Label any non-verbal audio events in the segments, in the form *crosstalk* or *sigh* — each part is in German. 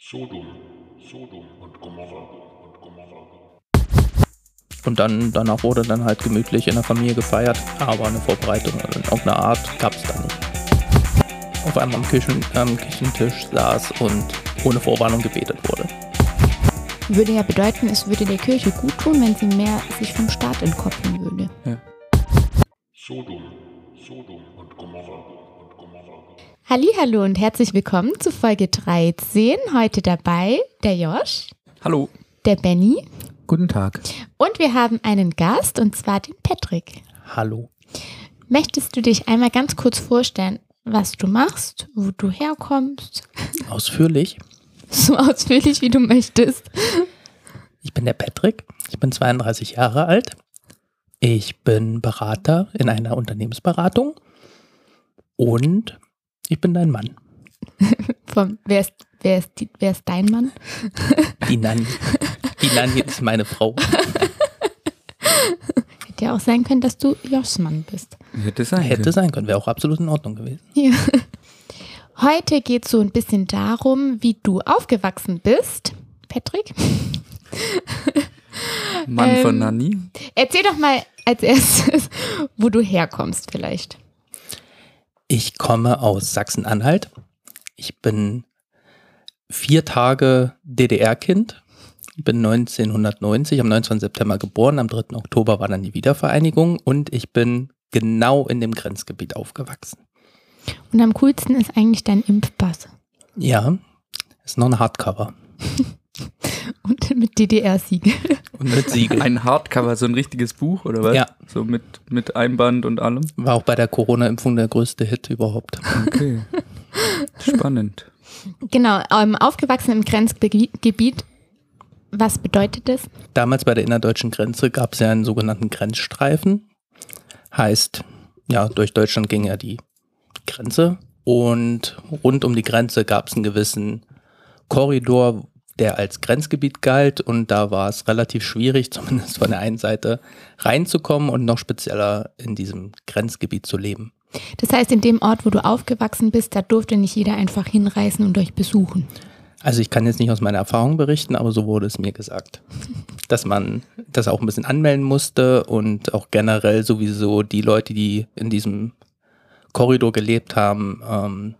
Sodom, Sodom und Gomorra und Gomorra. Und dann danach wurde dann halt gemütlich in der Familie gefeiert, aber eine Vorbereitung in irgendeiner Art gab es da nicht. Auf einmal am, Küchen, am Küchentisch saß und ohne Vorwarnung gebetet wurde. Würde ja bedeuten, es würde der Kirche gut tun, wenn sie mehr sich vom Staat entkoppeln würde. Sodom, Sodom und Gomorra und Gomorra. Hallo und herzlich willkommen zu Folge 13. Heute dabei der Josh, Hallo. der Benny Guten Tag. und wir haben einen Gast und zwar den Patrick. Hallo. Möchtest du dich einmal ganz kurz vorstellen, was du machst, wo du herkommst? Ausführlich. *laughs* So ausführlich wie du möchtest. Ich bin der Patrick, ich bin 32 Jahre alt. Ich bin Berater in einer Unternehmensberatung und ich bin dein Mann, *laughs* Vom, wer, ist, wer, ist die, wer ist dein Mann? die Nanni. Die Nanni ist meine Frau. Hätte ja auch sein können, dass du Joshs Mann bist. Hätte sein Hätte können. sein können, wäre auch absolut in Ordnung gewesen. Ja. Heute geht es so ein bisschen darum, wie du aufgewachsen bist. Patrick, Mann von Ähm, Nanni. erzähl doch mal als erstes, wo du herkommst vielleicht. Ich komme aus Sachsen-Anhalt. Ich bin vier Tage DDR-Kind. Bin 1990 am 19. September geboren. Am 3. Oktober war dann die Wiedervereinigung und ich bin genau in dem Grenzgebiet aufgewachsen. Und am coolsten ist eigentlich dein Impfpass. Ja, ist noch ein Hardcover. *laughs* Und mit DDR-Siegel. Und mit Siegel. Ein Hardcover, so ein richtiges Buch, oder was? Ja. So mit, mit Einband und allem. War auch bei der Corona-Impfung der größte Hit überhaupt. Okay. Spannend. Genau, ähm, aufgewachsen im Grenzgebiet. Was bedeutet das? Damals bei der innerdeutschen Grenze gab es ja einen sogenannten Grenzstreifen. Heißt, ja, durch Deutschland ging ja die Grenze und rund um die Grenze gab es einen gewissen Korridor, der als Grenzgebiet galt und da war es relativ schwierig, *laughs* zumindest von der einen Seite reinzukommen und noch spezieller in diesem Grenzgebiet zu leben. Das heißt, in dem Ort, wo du aufgewachsen bist, da durfte nicht jeder einfach hinreisen und euch besuchen. Also ich kann jetzt nicht aus meiner Erfahrung berichten, aber so wurde es mir gesagt, *laughs* dass man das auch ein bisschen anmelden musste und auch generell sowieso die Leute, die in diesem Korridor gelebt haben, ähm,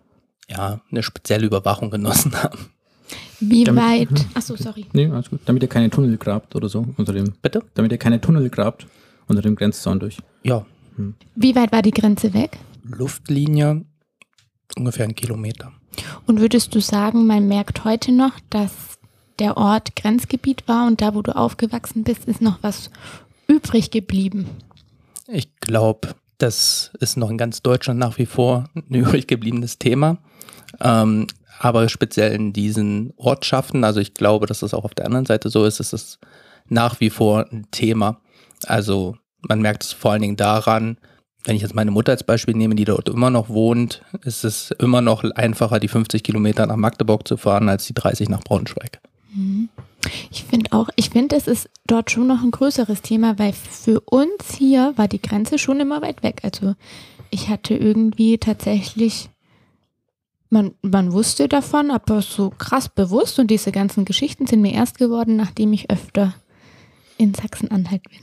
ja, eine spezielle Überwachung genossen haben. Wie Damit- weit? Achso, sorry. Nee, alles gut. Damit ihr keine Tunnel grabt oder so unter dem. Bitte? Damit ihr keine Tunnel grabt unter dem Grenzzaun durch. Ja, Wie weit war die Grenze weg? Luftlinie ungefähr einen Kilometer. Und würdest du sagen, man merkt heute noch, dass der Ort Grenzgebiet war und da, wo du aufgewachsen bist, ist noch was übrig geblieben? Ich glaube, das ist noch in ganz Deutschland nach wie vor ein *laughs* übrig gebliebenes Thema. Ähm, aber speziell in diesen Ortschaften, also ich glaube, dass das auch auf der anderen Seite so ist, ist es nach wie vor ein Thema. Also man merkt es vor allen Dingen daran, wenn ich jetzt meine Mutter als Beispiel nehme, die dort immer noch wohnt, ist es immer noch einfacher, die 50 Kilometer nach Magdeburg zu fahren, als die 30 nach Braunschweig. Ich finde auch, ich finde, es ist dort schon noch ein größeres Thema, weil für uns hier war die Grenze schon immer weit weg. Also ich hatte irgendwie tatsächlich, man, man wusste davon, aber so krass bewusst und diese ganzen Geschichten sind mir erst geworden, nachdem ich öfter in Sachsen-Anhalt bin.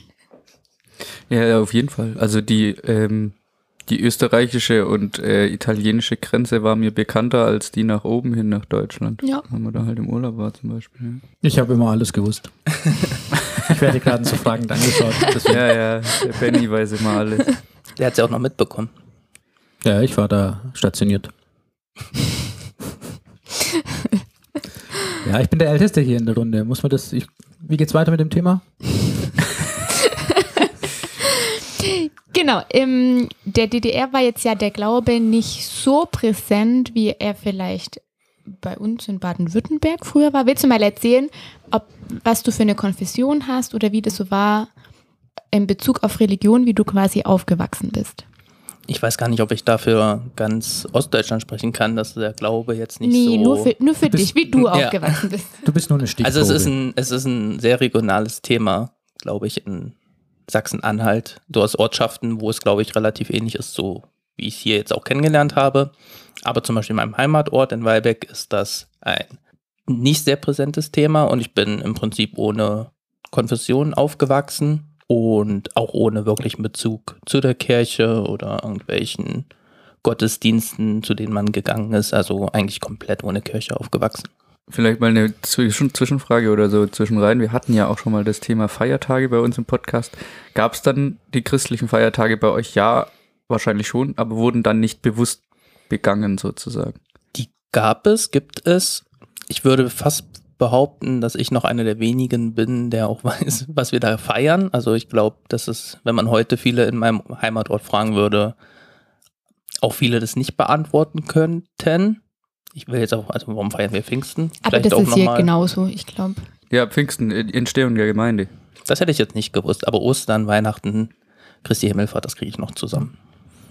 Ja, auf jeden Fall. Also die, ähm, die österreichische und äh, italienische Grenze war mir bekannter als die nach oben hin nach Deutschland. Ja. Wenn man da halt im Urlaub war zum Beispiel. Ich habe immer alles gewusst. *laughs* ich werde gerade so fragend angeschaut. Ja, Deswegen. ja, ja der Benny weiß immer alles. Der hat es ja auch noch mitbekommen. Ja, ich war da stationiert. *laughs* ja, ich bin der Älteste hier in der Runde. Muss man das. Ich, wie geht's weiter mit dem Thema? Genau, im, der DDR war jetzt ja der Glaube nicht so präsent, wie er vielleicht bei uns in Baden-Württemberg früher war. Willst du mal erzählen, ob, was du für eine Konfession hast oder wie das so war in Bezug auf Religion, wie du quasi aufgewachsen bist? Ich weiß gar nicht, ob ich dafür ganz Ostdeutschland sprechen kann, dass der Glaube jetzt nicht nee, so. nur für, nur für Du dich, bist- wie du *laughs* Ja. aufgewachsen bist. Du bist nur eine Stichprobe. Also es ist ein, es ist ein sehr regionales Thema, glaube ich, in Sachsen-Anhalt. Du hast Ortschaften, wo es, glaube ich, relativ ähnlich ist, so wie ich es hier jetzt auch kennengelernt habe. Aber zum Beispiel in meinem Heimatort in Weilbeck ist das ein nicht sehr präsentes Thema und ich bin im Prinzip ohne Konfession aufgewachsen und auch ohne wirklichen Bezug zu der Kirche oder irgendwelchen Gottesdiensten, zu denen man gegangen ist. Also eigentlich komplett ohne Kirche aufgewachsen. Vielleicht mal eine Zwischen Zwischenfrage oder so zwischenrein. Wir hatten ja auch schon mal das Thema Feiertage bei uns im Podcast. Gab es dann die christlichen Feiertage bei euch? Ja, wahrscheinlich schon, aber wurden dann nicht bewusst begangen sozusagen. Die gab es, gibt es. Ich würde fast behaupten, dass ich noch einer der wenigen bin, der auch *laughs* weiß, was wir da feiern. Also ich glaube, dass es, wenn man heute viele in meinem Heimatort fragen würde, auch viele das nicht beantworten könnten. Ich will jetzt auch, also warum feiern wir Pfingsten? Aber Vielleicht das auch ist noch hier mal- genauso, ich glaube. Ja, Pfingsten, Entstehung der Gemeinde. Das hätte ich jetzt nicht gewusst, aber Ostern, Weihnachten, Christi Himmelfahrt, das kriege ich noch zusammen.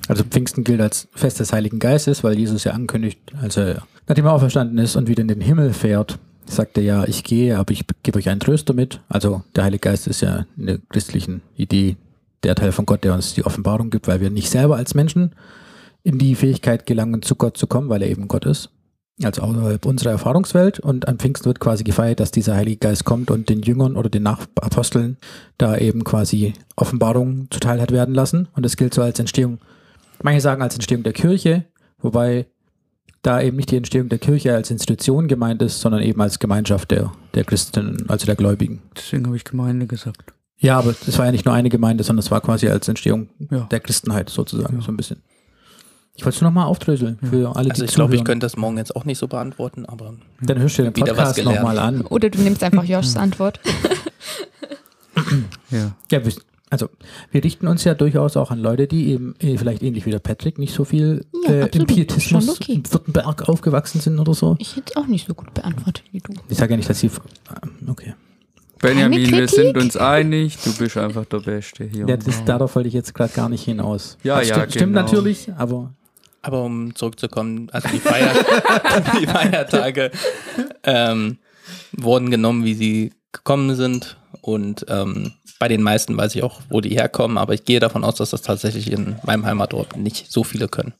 Also Pfingsten gilt als Fest des Heiligen Geistes, weil Jesus ja ankündigt, als er nachdem er auferstanden ist und wieder in den Himmel fährt, sagt er ja, ich gehe, aber ich gebe euch einen Tröster mit. Also der Heilige Geist ist ja in der christlichen Idee der Teil von Gott, der uns die Offenbarung gibt, weil wir nicht selber als Menschen in die Fähigkeit gelangen, zu Gott zu kommen, weil er eben Gott ist. Also außerhalb unserer Erfahrungswelt. Und am Pfingsten wird quasi gefeiert, dass dieser Heilige Geist kommt und den Jüngern oder den Nachaposteln da eben quasi Offenbarung zuteil hat werden lassen. Und das gilt so als Entstehung Manche sagen als Entstehung der Kirche, wobei da eben nicht die Entstehung der Kirche als Institution gemeint ist, sondern eben als Gemeinschaft der, der Christen, also der Gläubigen. Deswegen habe ich Gemeinde gesagt. Ja, aber es war ja nicht nur eine Gemeinde, sondern es war quasi als Entstehung Ja. der Christenheit sozusagen, Ja. so ein bisschen. Ich wollte es nur noch mal aufdröseln für alle, Also die ich glaube, ich könnte das morgen jetzt auch nicht so beantworten, aber Dann hörst du den Podcast nochmal an. Oder du nimmst einfach *laughs* Joshs Antwort. Ja. Ja, also wir richten uns ja durchaus auch an Leute, die eben äh, vielleicht ähnlich wie der Patrick nicht so viel Ja, äh, im. Pietismus okay. in Württemberg aufgewachsen sind oder so. Ich hätte es auch nicht so gut beantwortet wie du. Ich sage ja nicht, dass sie... Okay. Benjamin, wir sind uns einig, du bist einfach der Beste hier. Ja, das, darauf wollte ich jetzt gerade gar nicht hinaus. Ja, Das ja, stimmt, stimmt genau. natürlich, aber Aber um zurückzukommen, also die, Feier *laughs* die Feiertage ähm, wurden genommen, wie sie gekommen sind. Und ähm, bei den meisten weiß ich auch, wo die herkommen, aber ich gehe davon aus, dass das tatsächlich in meinem Heimatort nicht so viele können.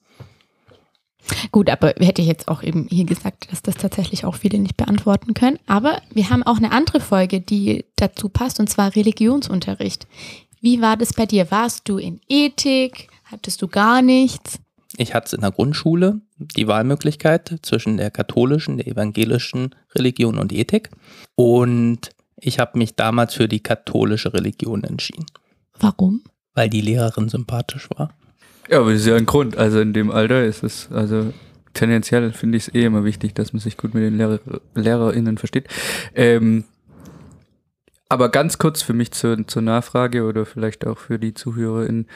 Gut, aber hätte ich jetzt auch eben hier gesagt, dass das tatsächlich auch viele nicht beantworten können. Aber wir haben auch eine andere Folge, die dazu passt, und zwar Religionsunterricht. Wie war das bei dir? Warst du in Ethik? Hattest du gar nichts? Ich hatte in der Grundschule die Wahlmöglichkeit zwischen der katholischen, der evangelischen Religion und Ethik. Und ich habe mich damals für die katholische Religion entschieden, Warum? weil die Lehrerin sympathisch war. Ja, aber das ist ja ein Grund. Also in dem Alter ist es, also tendenziell finde ich es eh immer wichtig, dass man sich gut mit den Lehrer, LehrerInnen versteht. Ähm, aber ganz kurz für mich zur, zur Nachfrage oder vielleicht auch für die ZuhörerInnen.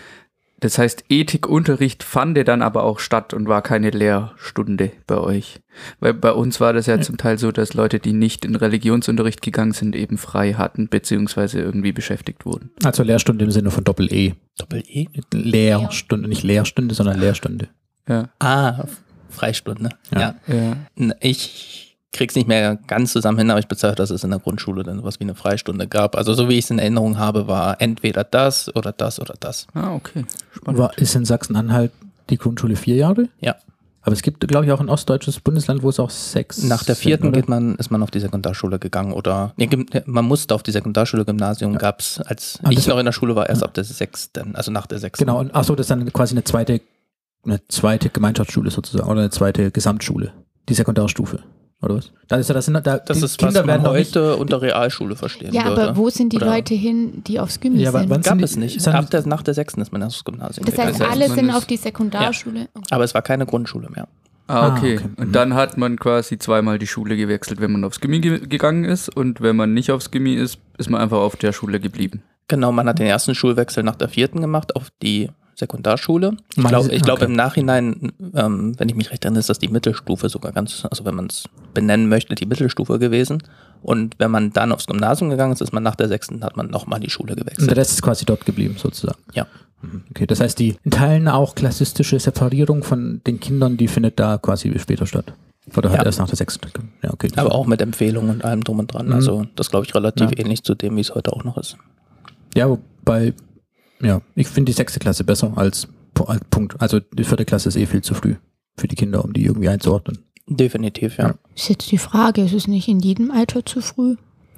Das heißt, Ethikunterricht fand ja dann aber auch statt und war keine Lehrstunde bei euch. Weil bei uns war das ja zum Teil so, dass Leute, die nicht in Religionsunterricht gegangen sind, eben frei hatten, beziehungsweise irgendwie beschäftigt wurden. also Lehrstunde im Sinne von Doppel-E. Doppel-E? Lehrstunde, nicht Lehrstunde, sondern Lehrstunde. Ja, Ah, Freistunde. Ja. Ja. Ich krieg's nicht mehr ganz zusammen hin, aber ich bezweifle, dass es in der Grundschule dann sowas wie eine Freistunde gab. Also so wie ich es in Erinnerung habe, war entweder das oder das oder das. Ah, okay. Spannend. War, ist in Sachsen-Anhalt die Grundschule vier Jahre? Ja. Aber es gibt, glaube ich, auch ein ostdeutsches Bundesland, wo es auch sechs Nach der vierten sind, geht man, ist man auf die Sekundarschule gegangen oder nee, man musste auf die Sekundarschule, Gymnasium gab's, als Ah, ich noch in der Schule war, erst ab der sechsten, also nach der sechsten. Genau, und achso, das ist dann quasi eine zweite, eine zweite Gemeinschaftsschule sozusagen oder eine zweite Gesamtschule. Die Sekundarstufe. Oder was? Da ist ja das, sind, da, Das ist, was Kinder werden man heute unter Realschule verstehen Ja, würde. aber wo sind die Oder- Leute hin, die aufs Gymnasium Ja, aber sind? wann- Gab sind es die- nicht. Ab der, nach der sechsten ist man aufs Gymnasium Das heißt, gegangen. heißt, alle man sind auf die Sekundarschule. Okay. Aber es war keine Grundschule mehr. Ah, Ah, okay. okay. Und dann hat man quasi zweimal die Schule gewechselt, wenn man aufs Gimmi ge gegangen ist. Und wenn man nicht aufs Gimmi ist, ist man einfach auf der Schule geblieben. Genau, man hat den ersten Schulwechsel nach der vierten gemacht auf die Sekundarschule. Ich glaube ich glaub, okay. im Nachhinein, ähm, wenn ich mich recht erinnere, ist das die Mittelstufe sogar ganz, also wenn man es benennen möchte, die Mittelstufe gewesen. Und wenn man dann aufs Gymnasium gegangen ist, ist man nach der sechsten, hat man nochmal die Schule und gewechselt. der Rest ist quasi dort geblieben, sozusagen. Ja. Mhm, Okay, das heißt, die in Teilen auch klassistische Separierung von den Kindern, die findet da quasi später statt. Oder halt Ja. erst nach der sechsten. Ja, okay. Aber auch mit Empfehlungen und allem drum und dran. Mhm. Also das glaube ich relativ Ja. ähnlich zu dem, wie es heute auch noch ist. Ja, wobei, ja, ich finde die sechste Klasse besser als, als Punkt. Also die vierte Klasse ist eh viel zu früh für die Kinder, um die irgendwie einzuordnen. Definitiv, ja. Ja. Ist jetzt die Frage, ist es nicht in jedem Alter zu früh?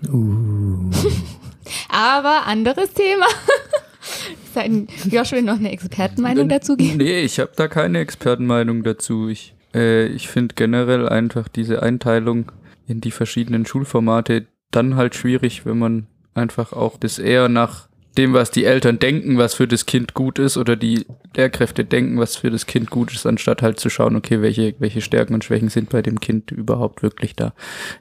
Uh. *laughs* Aber anderes Thema. Sein Josh will noch eine Expertenmeinung dazu geben. Nee, ich habe da keine Expertenmeinung dazu. Ich, äh, ich finde generell einfach diese Einteilung in die verschiedenen Schulformate dann halt schwierig, wenn man einfach auch das eher nach dem, was die Eltern denken, was für das Kind gut ist, oder die Lehrkräfte denken, was für das Kind gut ist, anstatt halt zu schauen, okay, welche, welche Stärken und Schwächen sind bei dem Kind überhaupt wirklich da.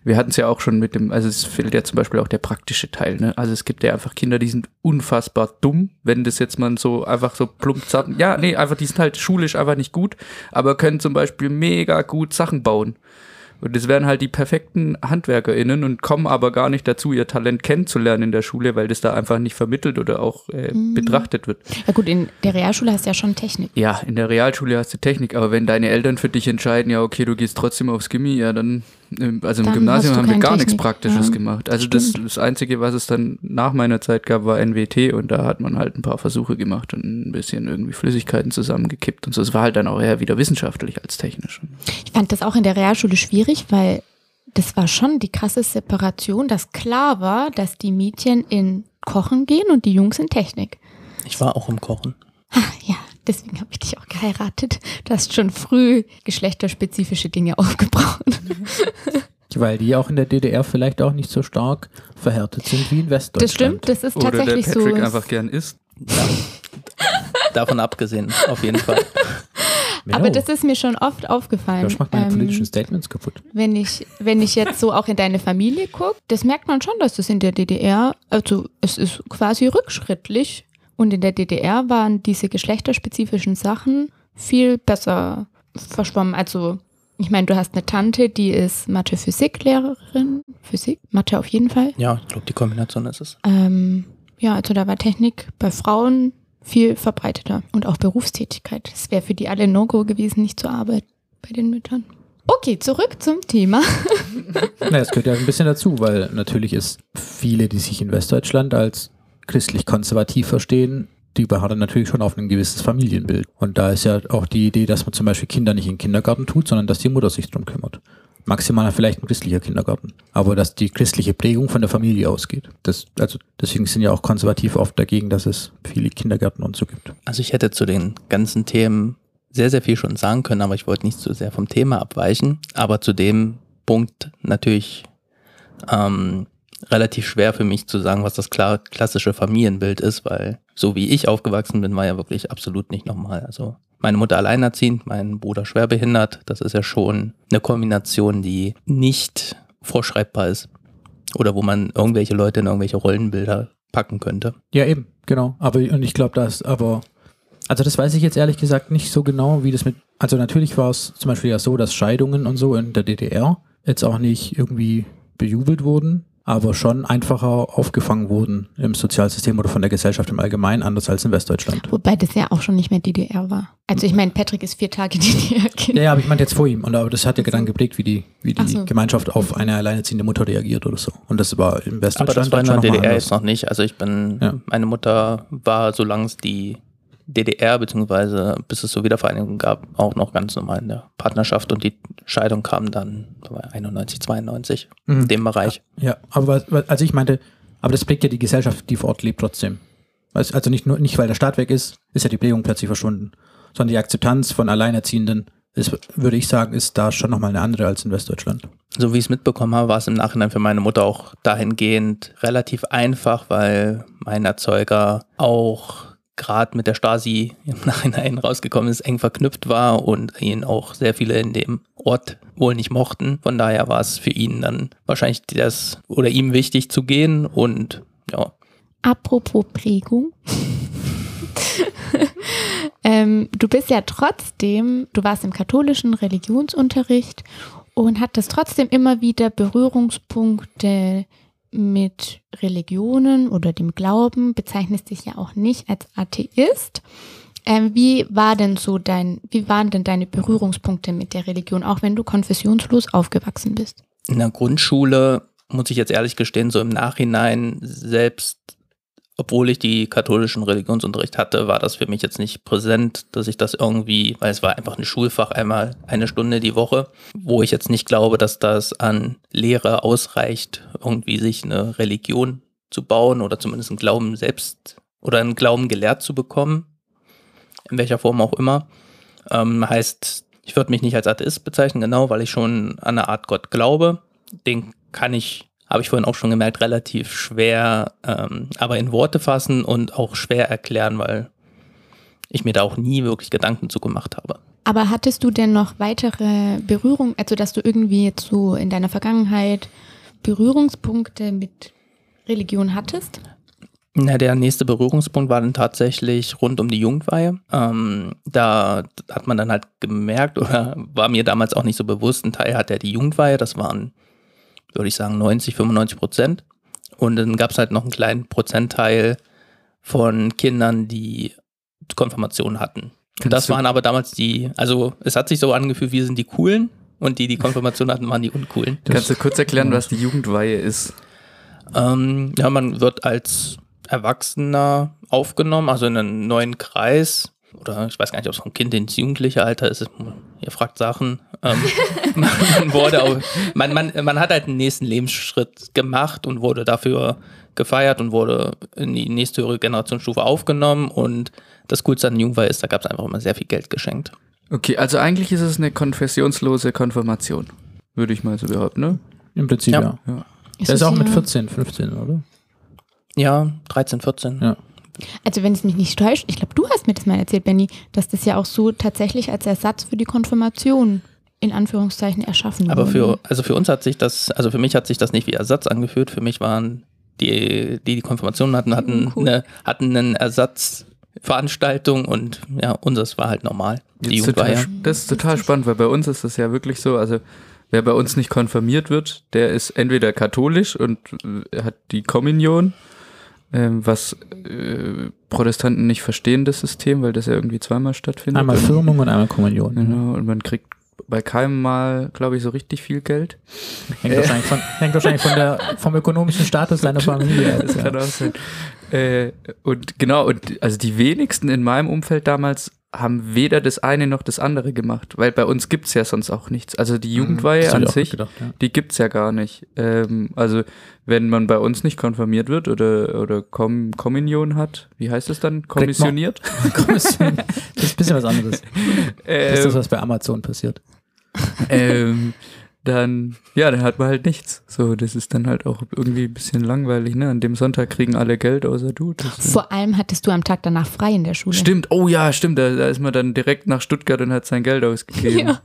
Wir hatten es ja auch schon mit dem, also es fehlt ja zum Beispiel auch der praktische Teil, ne? Also es gibt ja einfach Kinder, die sind unfassbar dumm, wenn das jetzt mal so einfach so plump sagt, ja, nee, einfach, die sind halt schulisch einfach nicht gut, aber können zum Beispiel mega gut Sachen bauen. Und das wären halt die perfekten HandwerkerInnen und kommen aber gar nicht dazu, ihr Talent kennenzulernen in der Schule, weil das da einfach nicht vermittelt oder auch äh, betrachtet wird. Ja gut, in der Realschule hast du ja schon Technik. Ja, in der Realschule hast du Technik, aber wenn deine Eltern für dich entscheiden, ja, okay, du gehst trotzdem aufs Gimmi, ja, dann, also im Dann Gymnasium haben wir gar nichts Technik, Praktisches ja. gemacht. Also das, das Einzige, was es dann nach meiner Zeit gab, war NWT und da hat man halt ein paar Versuche gemacht und ein bisschen irgendwie Flüssigkeiten zusammengekippt und so. Es war halt dann auch eher wieder wissenschaftlich als technisch. Ich fand das auch in der Realschule schwierig, weil das war schon die krasse Separation, dass klar war, dass die Mädchen in Kochen gehen und die Jungs in Technik. Ich war auch im Kochen. Ah, *laughs* ja, deswegen habe ich dich auch geheiratet. Du hast schon früh geschlechterspezifische Dinge *laughs* aufgebraucht. Weil die auch in der DDR vielleicht auch nicht so stark verhärtet sind wie in Westdeutschland. Das stimmt, das ist Oder der tatsächlich so. Patrick einfach gern isst. Ja. *laughs* Davon abgesehen, auf jeden Fall. Aber das ist mir schon oft aufgefallen. Josh macht meine Ähm, politischen Statements kaputt. wenn ich, wenn ich jetzt so auch in deine Familie gucke, das merkt man schon, dass das in der DDR, also es ist quasi rückschrittlich. Und in der DDR waren diese geschlechterspezifischen Sachen viel besser verschwommen. Also, ich meine, du hast eine Tante, die ist Mathe-Physik-Lehrerin. Physik? Mathe auf jeden Fall. Ja, ich glaube, die Kombination ist es. Ähm, ja, also da war Technik bei Frauen viel verbreiteter und auch Berufstätigkeit. Es wäre für die alle No-Go gewesen, nicht zu arbeiten bei den Müttern. Okay, zurück zum Thema. *laughs* Na, es gehört ja ein bisschen dazu, weil natürlich ist viele, die sich in Westdeutschland als christlich-konservativ verstehen, die beharren natürlich schon auf ein gewisses Familienbild. Und da ist ja auch die Idee, dass man zum Beispiel Kinder nicht in den Kindergarten tut, sondern dass die Mutter sich drum kümmert. Maximal vielleicht ein christlicher Kindergarten. Aber dass die christliche Prägung von der Familie ausgeht. Das, also deswegen sind ja auch Konservative oft dagegen, dass es viele Kindergärten und so gibt. Also ich hätte zu den ganzen Themen sehr, sehr viel schon sagen können, aber ich wollte nicht zu sehr vom Thema abweichen. Aber zu dem Punkt natürlich ähm, relativ schwer für mich zu sagen, was das klassische Familienbild ist, weil so wie ich aufgewachsen bin, war ja wirklich absolut nicht normal. Also meine Mutter alleinerziehend, mein Bruder schwerbehindert, das ist ja schon eine Kombination, die nicht vorschreibbar ist. Oder wo man irgendwelche Leute in irgendwelche Rollenbilder packen könnte. Ja, eben, genau. Aber und ich glaube, dass aber also das weiß ich jetzt ehrlich gesagt nicht so genau, wie das mit. Also natürlich war es zum Beispiel ja so, dass Scheidungen und so in der DDR jetzt auch nicht irgendwie bejubelt wurden, aber schon einfacher aufgefangen wurden im Sozialsystem oder von der Gesellschaft im Allgemeinen, anders als in Westdeutschland. Wobei das ja auch schon nicht mehr DDR war. Also ich meine, Patrick ist vier Tage *laughs* DDR-Kind. Ja, ja, aber ich meinte jetzt vor ihm. Und aber das hat ja dann geprägt, wie die, wie die so. Gemeinschaft auf eine alleinerziehende Mutter reagiert oder so. Und das war im Aber Westdeutschland das war in der DDR anders. jetzt noch nicht. Also ich bin, Ja. meine Mutter war, solange es die DDR, beziehungsweise bis es so Wiedervereinigung gab, auch noch ganz normal in der Partnerschaft und die Scheidung kam dann das war 91, 92, Mhm. in dem Bereich. Ja, aber also ich meinte, aber das prägt ja die Gesellschaft, die vor Ort lebt, trotzdem. Weißt, Also nicht nur, nicht weil der Staat weg ist, ist ja die Prägung plötzlich verschwunden, sondern die Akzeptanz von Alleinerziehenden ist, würde ich sagen, ist da schon nochmal eine andere als in Westdeutschland. So wie ich es mitbekommen habe, war es im Nachhinein für meine Mutter auch dahingehend relativ einfach, weil mein Erzeuger auch gerade mit der Stasi im *laughs* Nachhinein rausgekommen ist, eng verknüpft war und ihn auch sehr viele in dem Ort wohl nicht mochten. Von daher war es für ihn dann wahrscheinlich das oder ihm wichtig zu gehen und ja, Apropos Prägung. *laughs* ähm, du bist ja trotzdem, du warst im katholischen Religionsunterricht und hattest trotzdem immer wieder Berührungspunkte mit Religionen oder dem Glauben, bezeichnest dich ja auch nicht als Atheist. Ähm, wie war denn so dein, wie waren denn deine Berührungspunkte mit der Religion, auch wenn du konfessionslos aufgewachsen bist? in der Grundschule, muss ich jetzt ehrlich gestehen, so im Nachhinein selbst obwohl ich die katholischen Religionsunterricht hatte, war das für mich jetzt nicht präsent, dass ich das irgendwie, weil es war einfach ein Schulfach einmal eine Stunde die Woche, wo ich jetzt nicht glaube, dass das an Lehre ausreicht, irgendwie sich eine Religion zu bauen oder zumindest einen Glauben selbst oder einen Glauben gelehrt zu bekommen, in welcher Form auch immer. Ähm, heißt, ich würde mich nicht als Atheist bezeichnen, genau, weil ich schon an eine Art Gott glaube. Den kann ich habe ich vorhin auch schon gemerkt, relativ schwer, ähm, aber in Worte fassen und auch schwer erklären, weil ich mir da auch nie wirklich Gedanken zu gemacht habe. Aber hattest du denn noch weitere Berührungen, also dass du irgendwie jetzt so in deiner Vergangenheit Berührungspunkte mit Religion hattest? Na, der nächste Berührungspunkt war dann tatsächlich rund um die Jugendweihe. Ähm, da hat man dann halt gemerkt, oder war mir damals auch nicht so bewusst, ein Teil hat ja die Jugendweihe, das waren würde ich sagen, 90, 95 Prozent. Und dann gab es halt noch einen kleinen Prozentteil von Kindern, die Konfirmation hatten. Und das waren aber damals die, also es hat sich so angefühlt, wir sind die Coolen und die, die *laughs* Konfirmation hatten, waren die Uncoolen. Kannst du kurz erklären, was die Jugendweihe ist? Ähm, ja, man wird als Erwachsener aufgenommen, also in einen neuen Kreis. Oder ich weiß gar nicht, ob es vom Kind ins jugendliche Alter ist. Ihr fragt Sachen. Ähm, *laughs* man, wurde auch, man, man, man hat halt einen nächsten Lebensschritt gemacht und wurde dafür gefeiert und wurde in die nächste höhere Generationsstufe aufgenommen. Und das Coolste an Jungweih ist, da gab es einfach immer sehr viel Geld geschenkt. Okay, also eigentlich ist es eine konfessionslose Konfirmation, würde ich mal so behaupten, ne? Im Prinzip ja. Ja. ja. Ist Der ist auch mit ja- 14, 15, oder? Ja, 13, 14. Ja. Also wenn es mich nicht täuscht, ich glaube, du hast mir das mal erzählt, Benny, dass das ja auch so tatsächlich als Ersatz für die Konfirmation in Anführungszeichen erschaffen Aber wurde. für, also für uns hat sich das, also für mich hat sich das nicht wie Ersatz angefühlt. Für mich waren die, die die Konfirmation hatten, hatten, Cool. eine, hatten einen Ersatzveranstaltung und ja, unseres war halt normal. Die total, das ist total spannend, weil bei uns ist das ja wirklich so, also wer bei uns nicht konfirmiert wird, der ist entweder katholisch und hat die Kommunion, ähm, was äh, Protestanten nicht verstehen, das System, weil das ja irgendwie zweimal stattfindet. Einmal Firmung und einmal Kommunion. Genau, und man kriegt bei keinem Mal, glaube ich, so richtig viel Geld. Hängt, wahrscheinlich von, hängt wahrscheinlich von der, vom ökonomischen Status deiner Familie. Das *laughs* ja. kann auch sein. Äh, und genau, und also die wenigsten in meinem Umfeld damals haben weder das eine noch das andere gemacht, weil bei uns gibt's ja sonst auch nichts. Also die Jugendweihe Das hab an sich, gedacht, ja. die gibt's ja gar nicht. Ähm, also wenn man bei uns nicht konfirmiert wird oder, oder Kom Kommunion hat, wie heißt es dann? Kommissioniert? *laughs* Kommission. Das ist ein bisschen was anderes. *laughs* Das ist das, Ähm, was bei Amazon passiert. ähm, dann, ja, dann hat man halt nichts. So, das ist dann halt auch irgendwie ein bisschen langweilig, ne? An dem Sonntag kriegen alle Geld außer du. Das ist- Vor allem hattest du am Tag danach frei in der Schule. Stimmt, oh ja, stimmt. Da, da ist man dann direkt nach Stuttgart und hat sein Geld ausgegeben. Ja.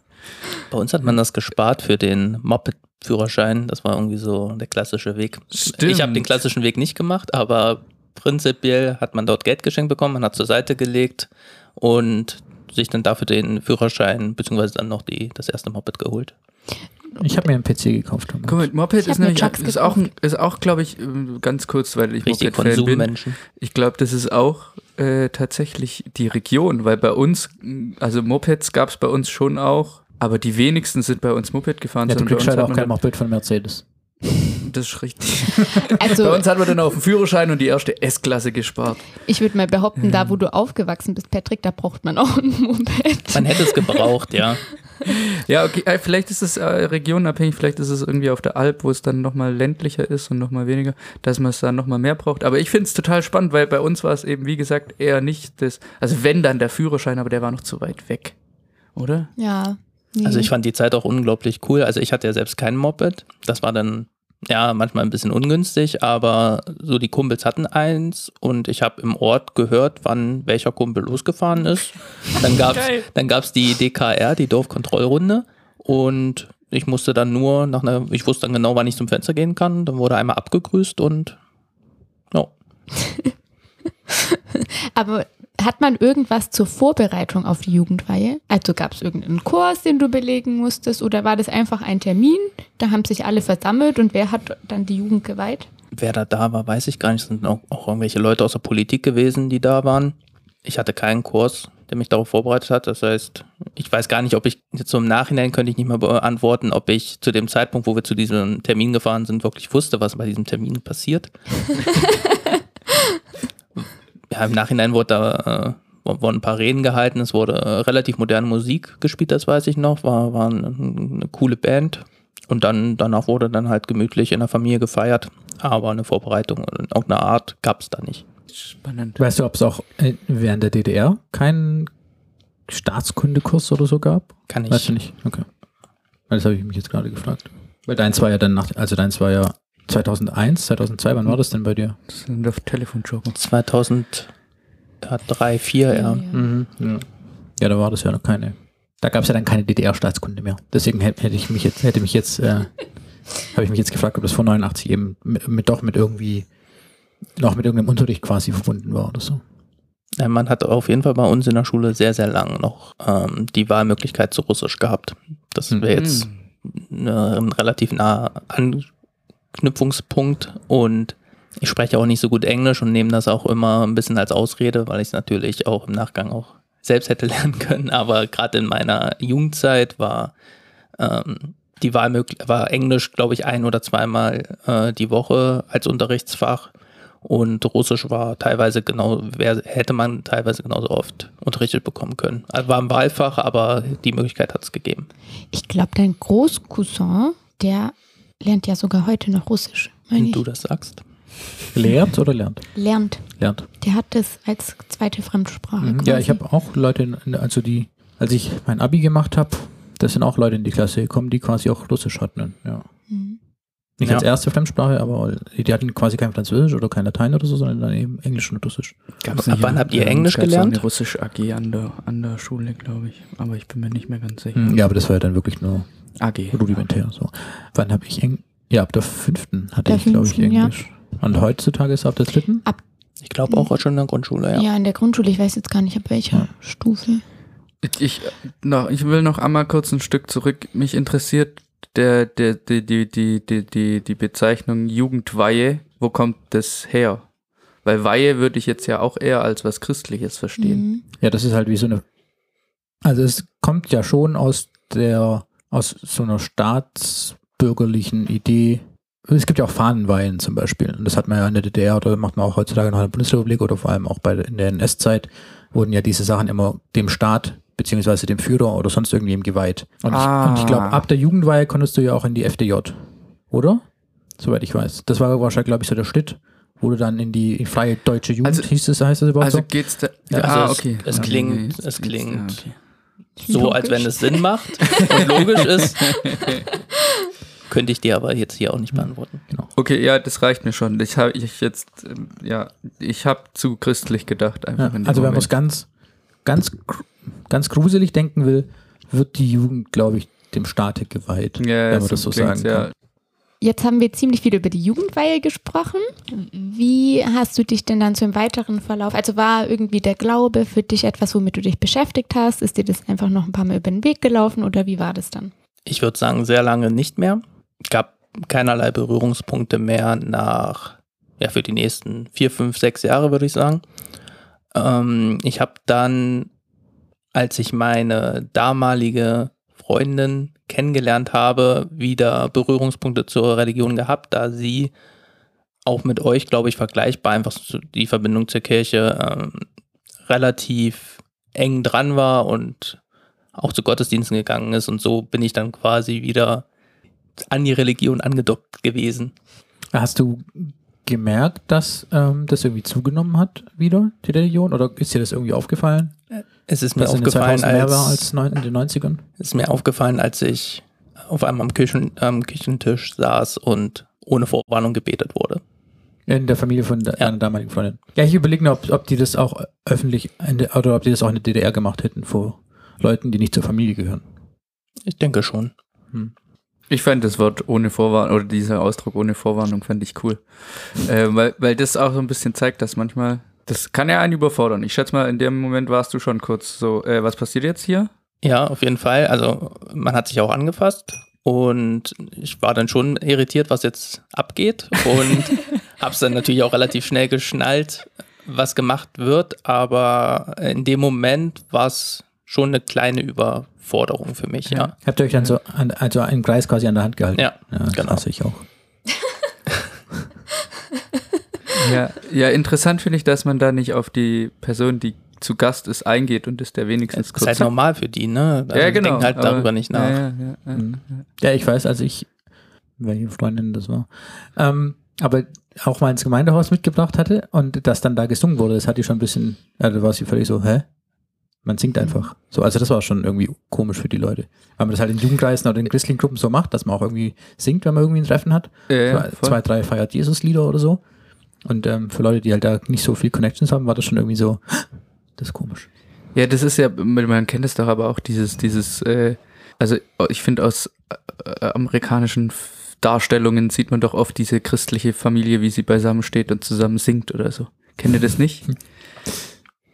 Bei uns hat man das gespart für den Moped-Führerschein. Das war irgendwie so der klassische Weg. Stimmt. Ich habe den klassischen Weg nicht gemacht, aber prinzipiell hat man dort Geld geschenkt bekommen, man hat zur Seite gelegt und sich dann dafür den Führerschein beziehungsweise dann noch die, das erste Moped geholt. Ich habe mir einen PC gekauft. damals. Guck mal, Moped Ich ist nämlich ist auch, ist auch glaube ich, ähm, ganz kurz, weil ich Richtig Moped-Fan bin. Ich glaube, das ist auch äh, tatsächlich die Region, weil bei uns, mh, also Mopeds gab es bei uns schon auch, aber die wenigsten sind bei uns Moped gefahren. Ja, du kriegst halt hat auch kein Moped von Mercedes. Das ist richtig. *laughs* Also bei uns hat man dann auf den Führerschein und die erste S-Klasse gespart. ich würde mal behaupten, da wo du aufgewachsen bist, Patrick, da braucht man auch ein Moped. Man hätte es gebraucht, ja. *laughs* *laughs* Ja, okay, äh, vielleicht ist es äh, regionenabhängig, vielleicht ist es irgendwie auf der Alp, wo es dann nochmal ländlicher ist und nochmal weniger, dass man es dann nochmal mehr braucht. Aber ich finde es total spannend, weil bei uns war es eben, wie gesagt, eher nicht das, also wenn dann der Führerschein, aber der war noch zu weit weg. Oder? Ja. nee. Also ich fand die Zeit auch unglaublich cool. Also ich hatte ja selbst kein Moped. Das war dann ja manchmal ein bisschen ungünstig, aber so die Kumpels hatten eins und ich habe im Ort gehört, wann welcher Kumpel losgefahren ist. Dann gab's dann gab's die DKR, die Dorfkontrollrunde und ich musste dann nur nach einer, ich wusste dann genau, wann ich zum Fenster gehen kann. Dann wurde einmal abgegrüßt und ja. *laughs* Aber hat man irgendwas zur Vorbereitung auf die Jugendweihe? Also gab es irgendeinen Kurs, den du belegen musstest oder war das einfach ein Termin? Da haben sich alle versammelt und wer hat dann die Jugend geweiht? Wer da da war, weiß ich gar nicht. Es sind auch, auch irgendwelche Leute aus der Politik gewesen, die da waren. Ich hatte keinen Kurs, der mich darauf vorbereitet hat. Das heißt, ich weiß gar nicht, ob ich jetzt so im Nachhinein könnte ich nicht mal beantworten, ob ich zu dem Zeitpunkt, wo wir zu diesem Termin gefahren sind, wirklich wusste, was bei diesem Termin passiert. *laughs* ja, im Nachhinein wurde da äh, wurden ein paar Reden gehalten, es wurde äh, relativ moderne Musik gespielt, das weiß ich noch, war, war eine, eine coole Band. Und dann, danach wurde dann halt gemütlich in der Familie gefeiert, aber eine Vorbereitung in irgendeiner Art gab es da nicht. Spannend. Weißt du, ob es auch äh, während der DDR keinen Staatskundekurs oder so gab? Kann ich. Weißt du nicht? Okay. Weil Das habe ich mich jetzt gerade gefragt. Weil deins war ja dann nach, also deins war ja 2001, 2002, wann war das denn bei dir? Das sind auf Telefonjoker. 2003, 2004, ja. Mhm. Ja. ja, da war das ja noch keine. Da gab es ja dann keine DDR-Staatskunde mehr. Deswegen hätte ich mich jetzt, hätte mich jetzt, äh, habe ich mich jetzt gefragt, ob das vor 89 eben mit, mit doch mit irgendwie noch mit irgendeinem Unterricht quasi verbunden war oder so. Ja, Man hat auf jeden Fall bei uns in der Schule sehr, sehr lang noch ähm, die Wahlmöglichkeit zu Russisch gehabt. Das Hm. wäre jetzt äh, relativ naher Anknüpfungspunkt und ich spreche auch nicht so gut Englisch und nehme das auch immer ein bisschen als Ausrede, weil ich es natürlich auch im Nachgang auch selbst hätte *laughs* lernen können. Aber gerade in meiner Jugendzeit war ähm, die Wahl war Englisch, glaube ich, ein oder zweimal äh, die Woche als Unterrichtsfach. Und Russisch war teilweise genau, hätte man teilweise genauso oft unterrichtet bekommen können. Also war ein Wahlfach, aber die Möglichkeit hat es gegeben. Ich glaube, dein Großcousin, der lernt ja sogar heute noch Russisch. Meine Wenn du das sagst. Lehrt oder lernt? Lernt. Lernt. Der hat das als zweite Fremdsprache. Mhm. quasi. Ja, ich habe auch Leute, also die, als ich mein Abi gemacht habe, das sind auch Leute in die Klasse gekommen, die quasi auch Russisch hatten. Ja. Mhm. Nicht Ja. als erste Fremdsprache, aber die hatten quasi kein Französisch oder kein Latein oder so, sondern dann eben Englisch und Russisch. Gab's Ab wann habt ihr Englisch gelernt? Eine russisch AG an der, an der Schule, glaube ich. Aber ich bin mir nicht mehr ganz sicher. Mhm. Ja, aber das war ja dann wirklich nur AG. rudimentär. So. Wann habe ich Englisch? Ja, ab der fünften hatte Der ich, glaube ich, fünften, ja. Englisch. Und heutzutage ist es ab der dritten? Ich glaube auch schon in der Grundschule, ja. ja. in der Grundschule, ich weiß jetzt gar nicht, ab welcher Ja. Stufe. Ich, ich, noch, ich will noch einmal kurz ein Stück zurück. Mich interessiert der, der, die, die, die, die, die, die Bezeichnung Jugendweihe. Wo kommt das her? Weil Weihe würde ich jetzt ja auch eher als was Christliches verstehen. Mhm. Ja, das ist halt wie so eine. Also es kommt ja schon aus der, aus so einer staatsbürgerlichen Idee. Es gibt ja auch Fahnenweihen zum Beispiel. Und das hat man ja in der DDR oder macht man auch heutzutage noch in der Bundesrepublik oder vor allem auch bei in der NS-Zeit wurden ja diese Sachen immer dem Staat beziehungsweise dem Führer oder sonst irgendwem geweiht. Und Ah. ich, und ich glaube, ab der Jugendweihe konntest du ja auch in die FDJ, oder? Soweit ich weiß. Das war wahrscheinlich, glaube ich, so der Schritt, wo du dann in die freie deutsche Jugend, Also- hieß es, heißt das überhaupt Also so? geht's da. Ja, ah, also es- okay. es Ja, klingt- es klingt- okay. So, als wenn es Sinn macht und logisch ist. *laughs* Könnte ich dir aber jetzt hier auch nicht beantworten. Okay, ja, das reicht mir schon. Ich habe ich jetzt, ähm, ja, ich habe zu christlich gedacht einfach. Ja, also wenn man es Moment. ganz, ganz, ganz gruselig denken will, wird die Jugend, glaube ich, dem Staate geweiht. ja, wenn man das so sagen kann. Jetzt haben wir ziemlich viel über die Jugendweihe gesprochen. Wie hast du dich denn dann so im weiteren Verlauf, also war irgendwie der Glaube für dich etwas, womit du dich beschäftigt hast? Ist dir das einfach noch ein paar Mal über den Weg gelaufen oder wie war das dann? Ich würde sagen, sehr lange nicht mehr. Gab keinerlei Berührungspunkte mehr nach, ja, für die nächsten vier, fünf, sechs Jahre, würde ich sagen. Ähm, ich habe dann, als ich meine damalige Freundin kennengelernt habe, wieder Berührungspunkte zur Religion gehabt, da sie auch mit euch, glaube ich, vergleichbar einfach die Verbindung zur Kirche ähm, relativ eng dran war und auch zu Gottesdiensten gegangen ist und so bin ich dann quasi wieder an die Religion angedockt gewesen. Hast du gemerkt, dass ähm, das irgendwie zugenommen hat, wieder, die Religion? Oder ist dir das irgendwie aufgefallen? Es ist mir aufgefallen, 2000 mehr war als, als neun, in den 90ern? es ist mir aufgefallen, als ich auf einmal am, Küchen, am Küchentisch saß und ohne Vorwarnung gebetet wurde. In der Familie von de- Ja. deiner damaligen Freundin. Ja, ich überlege nur, ob, ob die das auch öffentlich, der, oder ob die das auch in der DDR gemacht hätten vor Leuten, die nicht zur Familie gehören. Ich denke schon. Ich fand das Wort ohne Vorwarnung oder dieser Ausdruck ohne Vorwarnung fand ich cool. äh, weil, weil das auch so ein bisschen zeigt, dass manchmal, das kann ja einen überfordern. Ich schätze mal, in dem Moment warst du schon kurz so, äh, was passiert jetzt hier? Ja, auf jeden Fall. Also man hat sich auch angefasst und ich war dann schon irritiert, was jetzt abgeht und *laughs* habe es dann natürlich auch relativ schnell geschnallt, was gemacht wird. Aber in dem Moment war es schon eine kleine Überforderung für mich, ja. Habt ihr euch dann so, an, also einen Kreis quasi an der Hand gehalten? Ja, ja genau. Krass, ich auch. *laughs* Ja, ja interessant finde ich, dass man da nicht auf die Person, die zu Gast ist, eingeht und ist der wenigstens Das ist kurz. halt normal für die, ne? Also ja, die genau. denken halt aber- darüber nicht nach. Ja, ja, ja, ja. Mhm. Ja, ich weiß, also ich, welche Freundin das war. Ähm, aber auch mal ins Gemeindehaus mitgebracht hatte und dass dann da gesungen wurde, das hat die schon ein bisschen, ja, da war sie völlig so, hä? Man singt einfach. So, also das war schon irgendwie komisch für die Leute. Weil man das halt in Jugendkreisen oder in christlichen Gruppen so macht, dass man auch irgendwie singt, wenn man irgendwie ein Treffen hat. Ja, ja, zwei, drei feiert Jesus-Lieder oder so. Und ähm, für Leute, die halt da nicht so viel Connections haben, war das schon irgendwie so, *gasps* das ist komisch. Ja, das ist ja, man kennt es doch aber auch, dieses, dieses, äh, also ich finde aus äh, amerikanischen Darstellungen sieht man doch oft diese christliche Familie, wie sie beisammen steht und zusammen singt oder so. Kennt ihr das nicht? *laughs*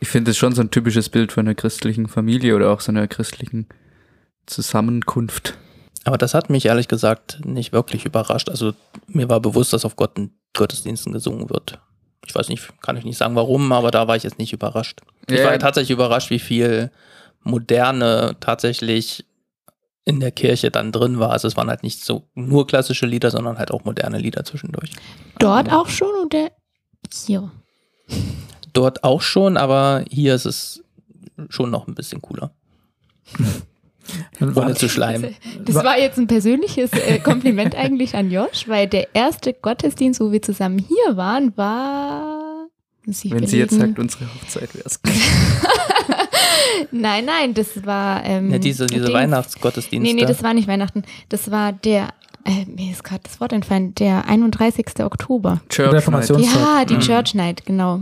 Ich finde das schon so ein typisches Bild von einer christlichen Familie oder auch so einer christlichen Zusammenkunft. Aber das hat mich ehrlich gesagt nicht wirklich überrascht. Also mir war bewusst, dass auf Gott Gottesdiensten gesungen wird. Ich weiß nicht, kann ich nicht sagen warum, aber da war ich jetzt nicht überrascht. Ich Ja. war tatsächlich überrascht, wie viel Moderne tatsächlich in der Kirche dann drin war. Also es waren halt nicht so nur klassische Lieder, sondern halt auch moderne Lieder zwischendurch. Dort auch schon oder hier? Dort auch schon, aber hier ist es schon noch ein bisschen cooler. *laughs* Ohne zu schleimen. Das war jetzt ein persönliches äh, Kompliment eigentlich an Josh, weil der erste Gottesdienst, wo wir zusammen hier waren, war. ich Wenn sie jetzt sagt, unsere Hochzeit wäre es. *laughs* Nein, nein, das war. Ähm, Ja, diese diese Dings. Weihnachtsgottesdienste. Nee, nee, das war nicht Weihnachten. Das war der. Äh, mir ist gerade das Wort entfallen. Der 31. Oktober. Church Reformation- Night. Ja, die Mhm. Church Night, genau.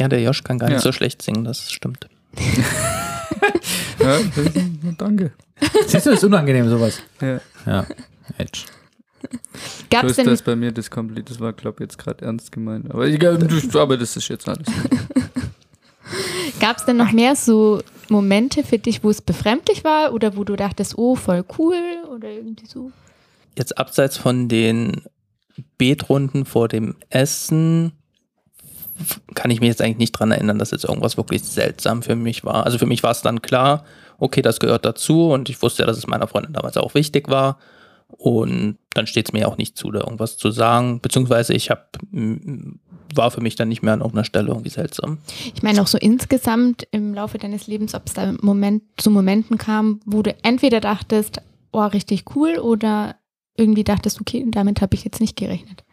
Ja, der Josh kann gar nicht Ja. so schlecht singen, das stimmt. *laughs* Ja, das ist- danke. Siehst du, das ist unangenehm, sowas. Ja. Ja. Edge. Gab so es ist denn. das bei mir das komplett, das war, glaube ich, jetzt gerade ernst gemeint. Aber, ich, aber das ist jetzt alles. Gab es denn noch mehr so Momente für dich, wo es befremdlich war oder wo du dachtest, oh, voll cool oder irgendwie so? Jetzt abseits von den Betrunden vor dem Essen kann ich mich jetzt eigentlich nicht dran erinnern, dass jetzt irgendwas wirklich seltsam für mich war. Also für mich war es dann klar, okay, das gehört dazu und ich wusste ja, dass es meiner Freundin damals auch wichtig war. Und dann steht es mir auch nicht zu, da irgendwas zu sagen. Beziehungsweise ich habe war für mich dann nicht mehr an irgendeiner Stelle irgendwie seltsam. Ich meine auch so insgesamt im Laufe deines Lebens, ob es da Moment, zu Momenten kam, wo du entweder dachtest, oh, richtig cool oder irgendwie dachtest, okay, damit habe ich jetzt nicht gerechnet.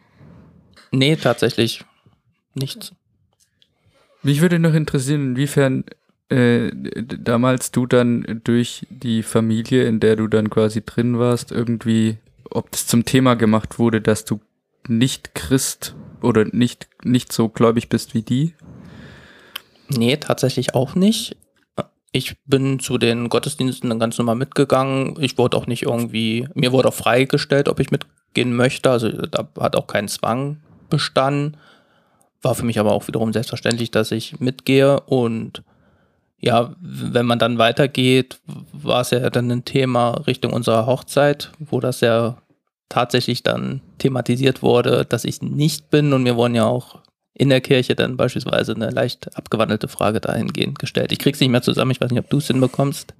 Nee, tatsächlich nichts. Mich würde noch interessieren, inwiefern äh, damals du dann durch die Familie, in der du dann quasi drin warst, irgendwie, ob das zum Thema gemacht wurde, dass du nicht Christ oder nicht, nicht so gläubig bist wie die? Nee, tatsächlich auch nicht. Ich bin zu den Gottesdiensten dann ganz normal mitgegangen. Ich wurde auch nicht irgendwie, mir wurde auch freigestellt, ob ich mitgehen möchte. Also da hat auch kein Zwang bestanden. War für mich aber auch wiederum selbstverständlich, dass ich mitgehe. Und ja, wenn man dann weitergeht, war es ja dann ein Thema Richtung unserer Hochzeit, wo das ja tatsächlich dann thematisiert wurde, dass ich nicht bin. Und mir wurden ja auch in der Kirche dann beispielsweise eine leicht abgewandelte Frage dahingehend gestellt. Ich krieg's nicht mehr zusammen, ich weiß nicht, ob du es hinbekommst.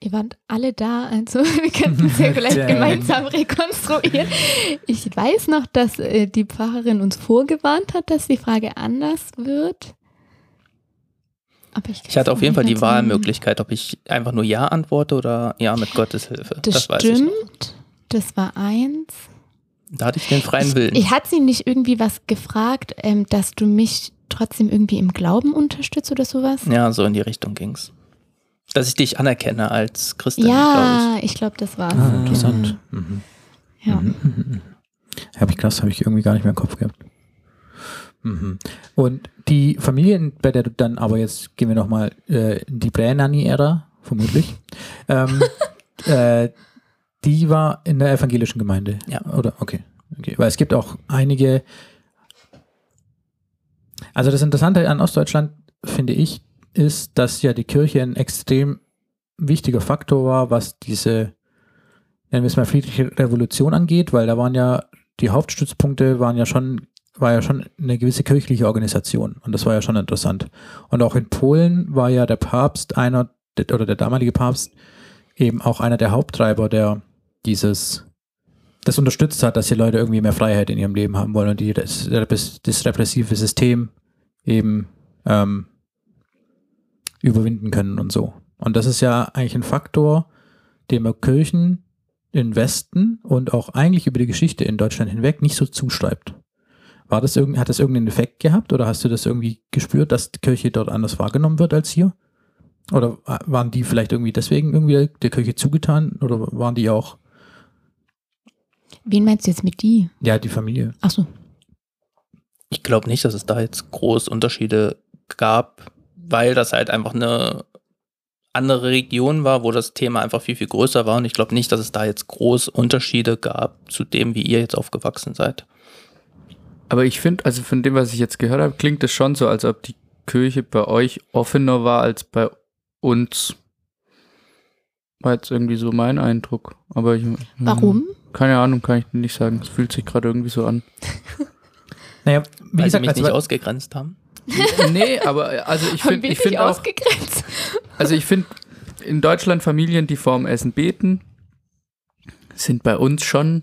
Ihr wart alle da, also *laughs* wir könnten es ja *laughs* vielleicht gemeinsam rekonstruieren. Ich weiß noch, dass äh, die Pfarrerin uns vorgewarnt hat, dass die Frage anders wird. Aber ich, Ich hatte auf jeden Fall die Wahlmöglichkeit, ob ich einfach nur Ja antworte oder Ja mit Gottes Hilfe. zusammen- Das, weiß ich noch. stimmt. Das war eins. Da hatte ich den freien Willen. Ich hatte sie nicht irgendwie was gefragt, ähm, dass du mich trotzdem irgendwie im Glauben unterstützt oder sowas? ja, so in die Richtung ging's. Dass ich dich anerkenne als Christin, Ja, ich glaube, das war's. Ah, interessant. Mhm. Ja. Mhm, mhm, mhm. Habe ich krass, habe ich irgendwie gar nicht mehr im Kopf gehabt. Mhm. Und die Familie, bei der du dann, aber jetzt gehen wir nochmal äh, in die Prä-Nanny-Ära, vermutlich, *laughs* ähm, äh, die war in der evangelischen Gemeinde. Ja. Oder? Okay. okay. Weil es gibt auch einige. Also das Interessante an Ostdeutschland, finde ich, ist, dass ja die Kirche ein extrem wichtiger Faktor war, was diese, nennen wir es mal, friedliche Revolution angeht, weil da waren ja, die Hauptstützpunkte waren ja schon, war ja schon eine gewisse kirchliche Organisation und das war ja schon interessant. Und auch in Polen war ja der Papst einer, oder der damalige Papst eben auch einer der Haupttreiber der, dieses, das unterstützt hat, dass die Leute irgendwie mehr Freiheit in ihrem Leben haben wollen und die das, das repressive System eben ähm, überwinden können und so. Und das ist ja eigentlich ein Faktor, dem man Kirchen im Westen und auch eigentlich über die Geschichte in Deutschland hinweg nicht so zuschreibt. War das irgend, hat das irgendeinen Effekt gehabt oder hast du das irgendwie gespürt, dass die Kirche dort anders wahrgenommen wird als hier? Oder waren die vielleicht irgendwie deswegen irgendwie der Kirche zugetan oder waren die auch? Wen meinst du jetzt mit die? Ja, die Familie. Ach so. Ich glaube nicht, dass es da jetzt groß Unterschiede gab, weil das halt einfach eine andere Region war, wo das Thema einfach viel, viel größer war. Und ich glaube nicht, dass es da jetzt groß Unterschiede gab zu dem, wie ihr jetzt aufgewachsen seid. Aber ich finde, also von dem, was ich jetzt gehört habe, klingt es schon so, als ob die Kirche bei euch offener war als bei uns. War jetzt irgendwie so mein Eindruck. Aber ich, Warum? Keine Ahnung, kann ich nicht sagen. Es fühlt sich gerade irgendwie so an. *laughs* Naja, wie Weil gesagt, sie mich also, nicht ausgegrenzt haben. Nee, aber also ich finde ich finde auch, ausgegrenzt? also ich finde in Deutschland Familien, die vorm Essen beten, sind bei uns schon,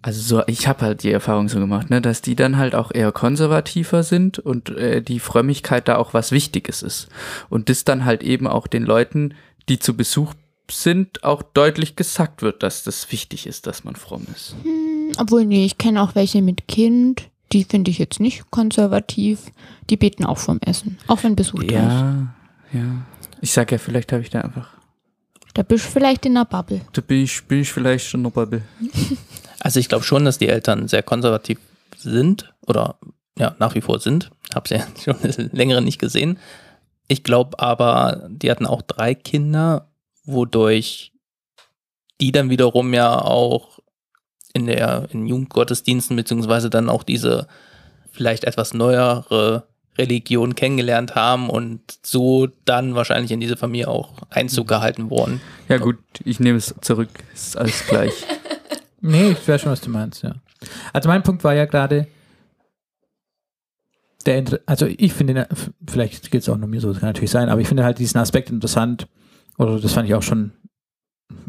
also so, ich habe halt die Erfahrung so gemacht, ne, dass die dann halt auch eher konservativer sind und äh, die Frömmigkeit da auch was Wichtiges ist. Und das dann halt eben auch den Leuten, die zu Besuch sind, auch deutlich gesagt wird, dass das wichtig ist, dass man fromm ist. Hm, obwohl, nee, ich kenne auch welche mit Kind. Die finde ich jetzt nicht konservativ. Die beten auch vom Essen. Auch wenn Besuch da ist. Ja, ja. Ich sag ja, vielleicht habe ich da einfach, Da bist du vielleicht in der Bubble. da bin ich, bin ich vielleicht schon noch Bubble. *laughs* Also ich glaube schon, dass die Eltern sehr konservativ sind oder ja, nach wie vor sind. Habe sie ja *laughs* schon eine längere nicht gesehen. Ich glaube aber, die hatten auch drei Kinder, wodurch die dann wiederum ja auch in der in Jugendgottesdiensten beziehungsweise dann auch diese vielleicht etwas neuere Religion kennengelernt haben und so dann wahrscheinlich in diese Familie auch Einzug gehalten wurden. Ja gut, ich nehme es zurück. Ist alles gleich. *laughs* Nee, ich weiß schon, was du meinst, ja. Also mein Punkt war ja gerade, der, Inter- also ich finde, den- vielleicht geht es auch nur mir so, das kann natürlich sein, aber ich finde halt diesen Aspekt interessant, oder das fand ich auch schon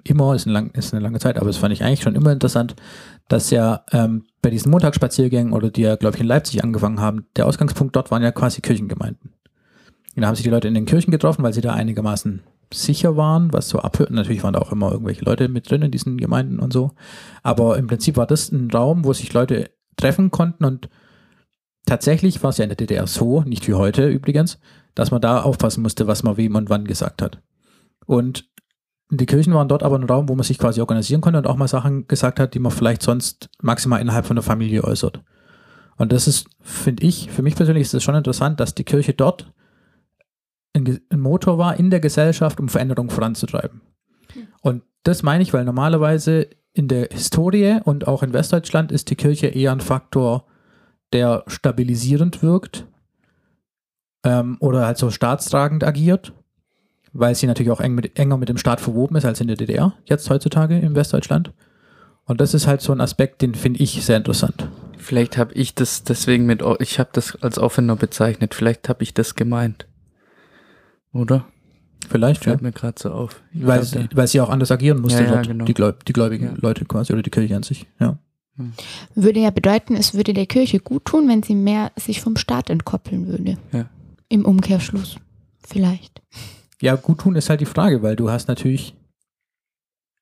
immer, ist, ein lang, ist eine lange Zeit, aber das fand ich eigentlich schon immer interessant, dass ja ähm, bei diesen Montagsspaziergängen oder die ja, glaube ich, in Leipzig angefangen haben, der Ausgangspunkt dort waren ja quasi Kirchengemeinden. Und da haben sich die Leute in den Kirchen getroffen, weil sie da einigermaßen sicher waren, was so abhört. Natürlich waren da auch immer irgendwelche Leute mit drin in diesen Gemeinden und so. Aber im Prinzip war das ein Raum, wo sich Leute treffen konnten und tatsächlich war es ja in der DDR so, nicht wie heute übrigens, dass man da aufpassen musste, was man wem und wann gesagt hat. Und die Kirchen waren dort aber ein Raum, wo man sich quasi organisieren konnte und auch mal Sachen gesagt hat, die man vielleicht sonst maximal innerhalb von der Familie äußert. Und das ist, finde ich, für mich persönlich ist es schon interessant, dass die Kirche dort ein, ein Motor war in der Gesellschaft, um Veränderung voranzutreiben. Und das meine ich, weil normalerweise in der Historie und auch in Westdeutschland ist die Kirche eher ein Faktor, der stabilisierend wirkt ähm, oder halt so staatstragend agiert, weil sie natürlich auch eng mit, enger mit dem Staat verwoben ist als in der DDR, jetzt heutzutage in Westdeutschland. Und das ist halt so ein Aspekt, den finde ich sehr interessant. Vielleicht habe ich das deswegen mit, o- ich habe das als offener bezeichnet. Vielleicht habe ich das gemeint. Oder? Vielleicht, ja. Fällt mir gerade so auf. Ich Weil, glaub, sie, weil sie auch anders agieren musste, Ja, ja, genau. die, Gläub, die gläubigen Ja. Leute quasi oder die Kirche an sich. Ja. Würde ja bedeuten, es würde der Kirche gut tun, wenn sie mehr sich vom Staat entkoppeln würde. Ja. Im Umkehrschluss. Vielleicht. Ja, gut tun ist halt die Frage, weil du hast natürlich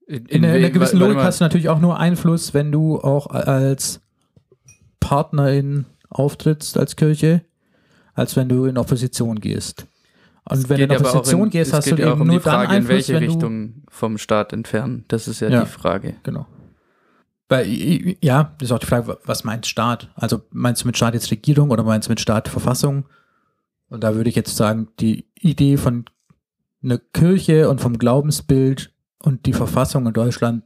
in, in, einer- in einer gewissen Logik hast du natürlich auch nur Einfluss, wenn du auch als Partnerin auftrittst als Kirche, als wenn du in Opposition gehst. Und wenn du in Opposition in- gehst, hast du ja eben um nur die Frage, dann Einfluss, in welche wenn Richtung vom Staat entfernen. Das ist ja, Ja. die Frage. Genau. Weil, ja, das ist auch die Frage, was meinst Staat? Also meinst du mit Staat jetzt Regierung oder meinst du mit Staat Verfassung? Und da würde ich jetzt sagen, die Idee von einer Kirche und vom Glaubensbild und die Verfassung in Deutschland,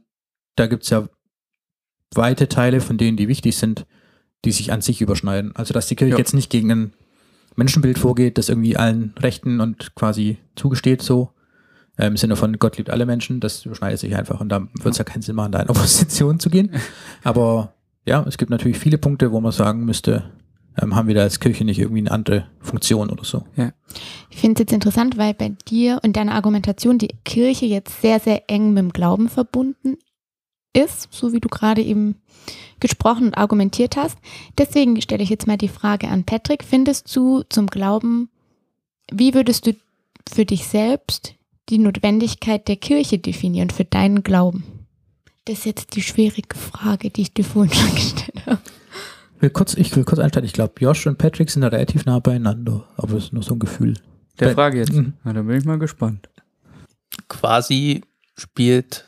da gibt es ja weite Teile von denen, die wichtig sind, die sich an sich überschneiden. Also dass die Kirche Ja. jetzt nicht gegen ein Menschenbild vorgeht, das irgendwie allen Rechten und quasi zugesteht so, äh, im Sinne von Gott liebt alle Menschen, das überschneidet sich einfach und da wird es ja keinen Sinn machen, da in Opposition zu gehen. *laughs* Aber ja, es gibt natürlich viele Punkte, wo man sagen müsste, ähm, haben wir da als Kirche nicht irgendwie eine andere Funktion oder so. Ich finde es jetzt interessant, weil bei dir und deiner Argumentation die Kirche jetzt sehr, sehr eng mit dem Glauben verbunden ist, so wie du gerade eben gesprochen und argumentiert hast. Deswegen stelle ich jetzt mal die Frage an Patrick. Findest du zum Glauben, wie würdest du für dich selbst die Notwendigkeit der Kirche definieren, für deinen Glauben? Das ist jetzt die schwierige Frage, die ich dir vorhin schon *laughs* gestellt habe. Will kurz, ich will kurz einsteigen. Ich glaube, Josh und Patrick sind da relativ nah beieinander. Aber das ist nur so ein Gefühl. Der Bei- Frage jetzt. Mhm. Na, da bin ich mal gespannt. quasi spielt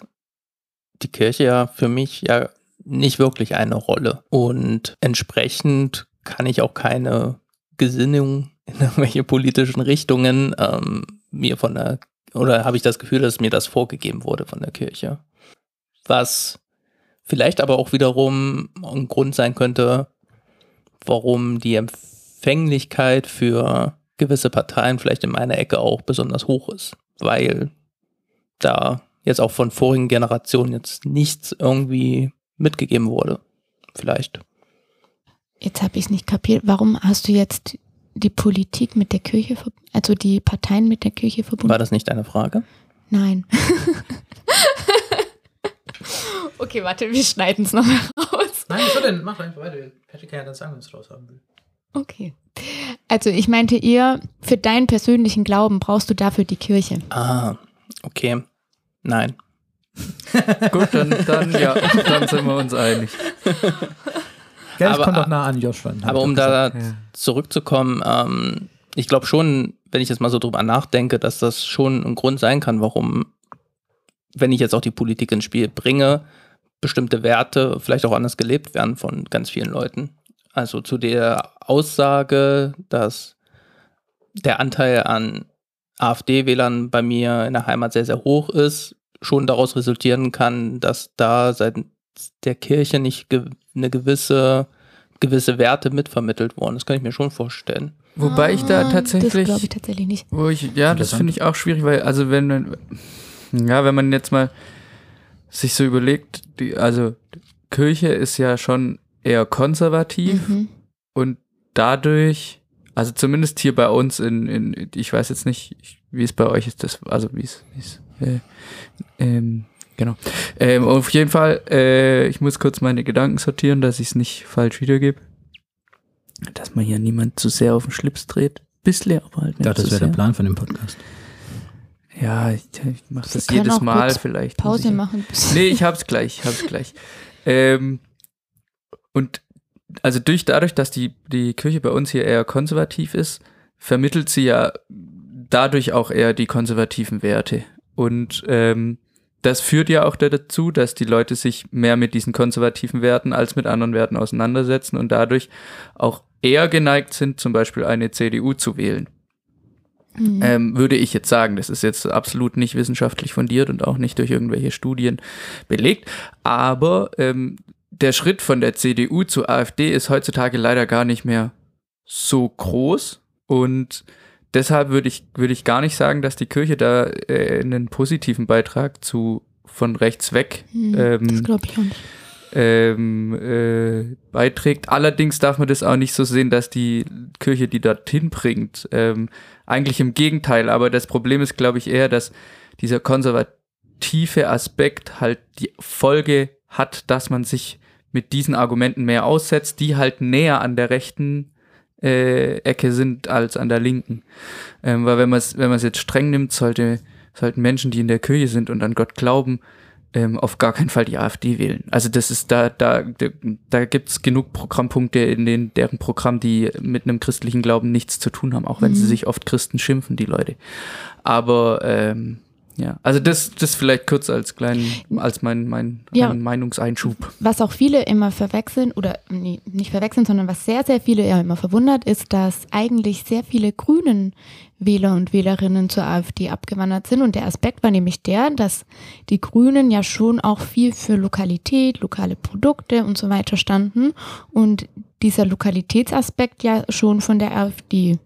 die Kirche ja für mich ja nicht wirklich eine Rolle. Und entsprechend kann ich auch keine Gesinnung in irgendwelche politischen Richtungen ähm, mir von der, oder habe ich das Gefühl, dass mir das vorgegeben wurde von der Kirche. Was vielleicht aber auch wiederum ein Grund sein könnte, warum die Empfänglichkeit für gewisse Parteien vielleicht in meiner Ecke auch besonders hoch ist. Weil da jetzt auch von vorigen Generationen jetzt nichts irgendwie mitgegeben wurde. Vielleicht. Jetzt habe ich es nicht kapiert. Warum hast du jetzt die Politik mit der Kirche, also die Parteien mit der Kirche verbunden? War das nicht eine Frage? Nein. *laughs* okay, warte, wir schneiden es nochmal raus. Nein, wieso denn? Mach einfach weiter. Patrick kann ja dann sagen, wenn es raus haben will. Okay. Also ich meinte eher, für deinen persönlichen Glauben brauchst du dafür die Kirche. Ah, okay. Nein. *laughs* Gut, dann, dann, ja, dann sind wir uns einig. Ja, Aber- kommt doch nah an Josh ran. Aber um da gesagt. Ja. zurückzukommen, ähm, ich glaube schon, wenn ich jetzt mal so drüber nachdenke, dass das schon ein Grund sein kann, warum, wenn ich jetzt auch die Politik ins Spiel bringe, bestimmte Werte vielleicht auch anders gelebt werden von ganz vielen Leuten. Also zu der Aussage, dass der Anteil an AfD-Wählern bei mir in der Heimat sehr, sehr hoch ist, schon daraus resultieren kann, dass da seitens der Kirche nicht ge eine gewisse, gewisse Werte mitvermittelt worden. Das kann ich mir schon vorstellen. Wobei ich da Ah, Das tatsächlich, glaube ich tatsächlich nicht. wo ich, ja, das finde ich auch schwierig, weil, also wenn man, ja, wenn man jetzt mal sich so überlegt, die, also Kirche ist ja schon eher konservativ Mhm. und dadurch, also zumindest hier bei uns in, in ich weiß jetzt nicht, ich- wie es bei euch ist, das, also wie es, wie es, äh, ähm, genau. Ähm, auf jeden Fall, äh, ich muss kurz meine Gedanken sortieren, dass ich es nicht falsch wiedergebe. Dass man hier niemand zu sehr auf den Schlips dreht. Bisschen, aber halt Ich nicht dachte, das wäre der. Plan von dem Podcast. Ja, ich, ich mache das jedes Mal vielleicht. Pause ich- machen. Nee, ich hab's gleich, ich hab's gleich. Ähm, und also durch dadurch, dass die, die Kirche bei uns hier eher konservativ ist, vermittelt sie ja dadurch auch eher die konservativen Werte. Und ähm, das führt ja auch da dazu, dass die Leute sich mehr mit diesen konservativen Werten als mit anderen Werten auseinandersetzen und dadurch auch eher geneigt sind, zum Beispiel eine CDU zu wählen. Mhm. Ähm, würde ich jetzt sagen. Das ist jetzt absolut nicht wissenschaftlich fundiert und auch nicht durch irgendwelche Studien belegt. Aber ähm, der Schritt von der CDU zur AfD ist heutzutage leider gar nicht mehr so groß. Und deshalb würde ich, würde ich gar nicht sagen, dass die Kirche da äh, einen positiven Beitrag zu von rechts weg Mhm. ähm, das glaube ich auch nicht. Ähm, äh, beiträgt. Allerdings darf man das auch nicht so sehen, dass die Kirche die dorthin bringt. Ähm, eigentlich im Gegenteil, aber das Problem ist, glaube ich, eher, dass dieser konservative Aspekt halt die Folge hat, dass man sich mit diesen Argumenten mehr aussetzt, die halt näher an der rechten äh, Ecke sind als an der linken. Ähm, weil wenn man es wenn jetzt streng nimmt, sollte, sollten Menschen, die in der Kirche sind und an Gott glauben, ähm, auf gar keinen Fall die AfD wählen. Also das ist da, da, da, gibt es genug Programmpunkte in den, deren Programm, die mit einem christlichen Glauben nichts zu tun haben, auch wenn sie Mhm. sich oft Christen schimpfen, die Leute. Aber ähm, ja, also das, das vielleicht kurz als kleinen, als mein, mein, Ja. mein Meinungseinschub. Was auch viele immer verwechseln, oder nee, nicht verwechseln, sondern was sehr, sehr viele ja immer verwundert, ist, dass eigentlich sehr viele grünen Wähler und Wählerinnen zur AfD abgewandert sind. Und der Aspekt war nämlich der, dass die Grünen ja schon auch viel für Lokalität, lokale Produkte und so weiter standen. Und dieser Lokalitätsaspekt ja schon von der AfD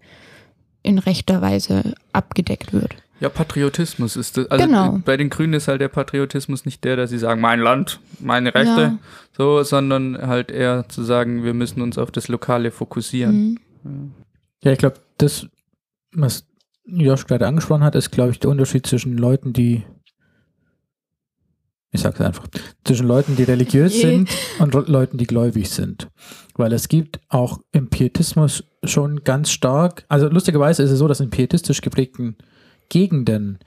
in rechter Weise abgedeckt wird. Ja, Patriotismus ist das. Also Genau. bei den Grünen ist halt der Patriotismus nicht der, dass sie sagen, mein Land, meine Rechte, Ja. so, sondern halt eher zu sagen, wir müssen uns auf das Lokale fokussieren. Mhm. Ja, ich glaube, das, was Josh gerade angesprochen hat, ist, glaube ich, der Unterschied zwischen Leuten, die Ich sag's einfach. Zwischen Leuten, die religiös sind und Leuten, die gläubig sind. Weil es gibt auch im Pietismus schon ganz stark, also lustigerweise ist es so, dass in pietistisch geprägten Gegenden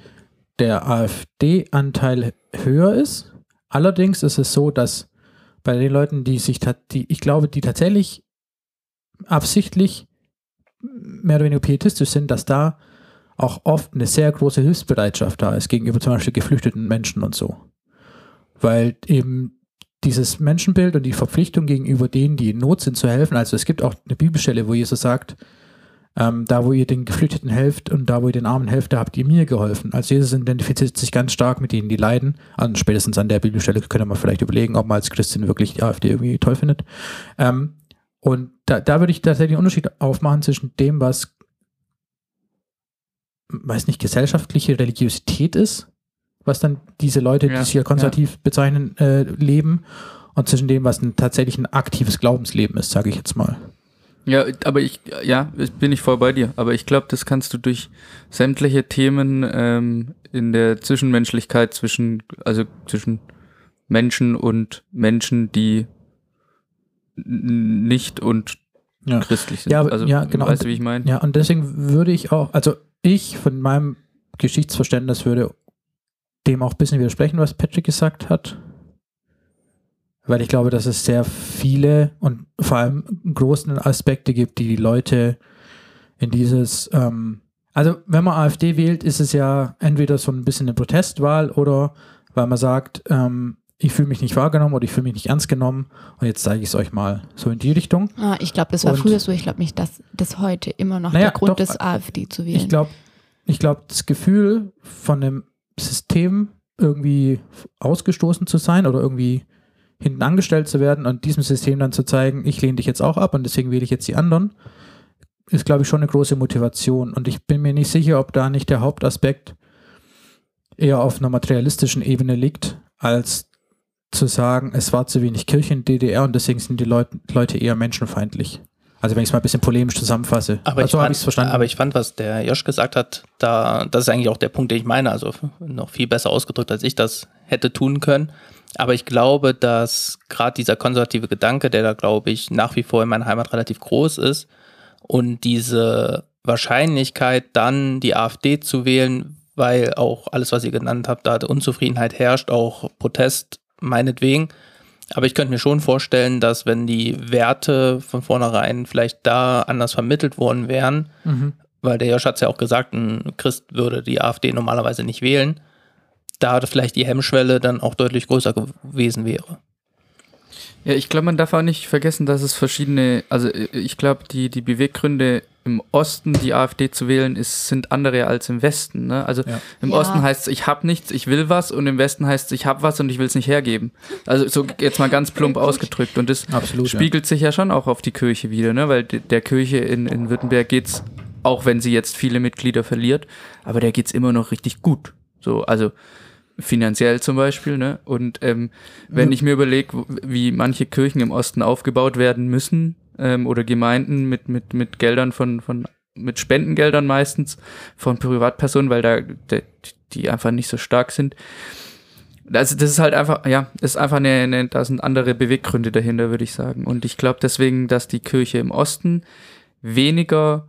der AfD-Anteil höher ist. Allerdings ist es so, dass bei den Leuten, die sich, die, ich glaube, die tatsächlich absichtlich mehr oder weniger pietistisch sind, dass da auch oft eine sehr große Hilfsbereitschaft da ist gegenüber zum Beispiel geflüchteten Menschen und so. Weil eben dieses Menschenbild und die Verpflichtung gegenüber denen, die in Not sind, zu helfen. Also es gibt auch eine Bibelstelle, wo Jesus sagt, ähm, da wo ihr den Geflüchteten helft und da wo ihr den Armen helft, da habt ihr mir geholfen. Also Jesus identifiziert sich ganz stark mit denen, die leiden. Und spätestens an der Bibelstelle könnte man vielleicht überlegen, ob man als Christin wirklich die AfD irgendwie toll findet. Ähm, und da, da würde ich tatsächlich einen Unterschied aufmachen zwischen dem, was, weiß nicht, gesellschaftliche Religiosität ist, was dann diese Leute, Ja, die sich ja konservativ bezeichnen, äh, leben, und zwischen dem, was ein tatsächlich ein aktives Glaubensleben ist, sage ich jetzt mal. Ja, aber ich, ja, bin ich voll bei dir. Aber ich glaube, das kannst du durch sämtliche Themen ähm, in der Zwischenmenschlichkeit zwischen, also zwischen Menschen und Menschen, die nicht und Ja. christlich sind. Ja, also, ja, genau. Weißt du, wie ich meine? Ja, und deswegen würde ich auch, also ich von meinem Geschichtsverständnis würde dem auch ein bisschen widersprechen, was Patrick gesagt hat. Weil ich glaube, dass es sehr viele und vor allem großen Aspekte gibt, die die Leute in dieses, ähm, also wenn man AfD wählt, ist es ja entweder so ein bisschen eine Protestwahl oder weil man sagt, ähm, ich fühle mich nicht wahrgenommen oder ich fühle mich nicht ernst genommen und jetzt zeige ich es euch mal so in die Richtung. Ah, ich glaube, das war Und- früher so. Ich glaube nicht, dass das heute immer noch Naja, der Grund doch, ist, AfD zu wählen. Ich glaube, ich glaube, das Gefühl von dem System irgendwie ausgestoßen zu sein oder irgendwie hinten angestellt zu werden und diesem System dann zu zeigen, ich lehne dich jetzt auch ab und deswegen wähle ich jetzt die anderen, ist, glaube ich, schon eine große Motivation. Und ich bin mir nicht sicher, ob da nicht der Hauptaspekt eher auf einer materialistischen Ebene liegt, als zu sagen, es war zu wenig Kirche in DDR und deswegen sind die Leute, Leute eher menschenfeindlich. Also wenn ich es mal ein bisschen polemisch zusammenfasse. Aber, also ich fand, es verstanden. aber ich fand, was der Josch gesagt hat, da, das ist eigentlich auch der Punkt, den ich meine. Also noch viel besser ausgedrückt, als ich das hätte tun können. Aber ich glaube, dass gerade dieser konservative Gedanke, der da, glaube ich, nach wie vor in meiner Heimat relativ groß ist und diese Wahrscheinlichkeit, dann die AfD zu wählen, weil auch alles, was ihr genannt habt, da Unzufriedenheit herrscht, auch Protest meinetwegen. Aber ich könnte mir schon vorstellen, dass wenn die Werte von vornherein vielleicht da anders vermittelt worden wären, Mhm. weil der Josch hat es ja auch gesagt, ein Christ würde die AfD normalerweise nicht wählen, da vielleicht die Hemmschwelle dann auch deutlich größer gewesen wäre. Ja, ich glaube, man darf auch nicht vergessen, dass es verschiedene, also äh, ich glaube, die, die Beweggründe im Osten die AfD zu wählen ist, sind andere als im Westen. Ne? Also Ja. im Ja. Osten heißt es, ich habe nichts, ich will was und im Westen heißt es, ich habe was und ich will es nicht hergeben. Also so jetzt mal ganz plump ausgedrückt und das Absolut. ja. spiegelt sich ja schon auch auf die Kirche wieder, ne? weil de- der Kirche in, in Württemberg geht's, auch wenn sie jetzt viele Mitglieder verliert, aber der geht's immer noch richtig gut. So, also finanziell zum Beispiel, ne? Und ähm, wenn Ja. ich mir überlege, wie manche Kirchen im Osten aufgebaut werden müssen, ähm, oder Gemeinden mit, mit, mit Geldern von, von, mit Spendengeldern meistens von Privatpersonen, weil da de- die einfach nicht so stark sind. Also das ist halt einfach, ja, ist einfach eine, eine da sind andere Beweggründe dahinter, würde ich sagen. Und ich glaube deswegen, dass die Kirche im Osten weniger,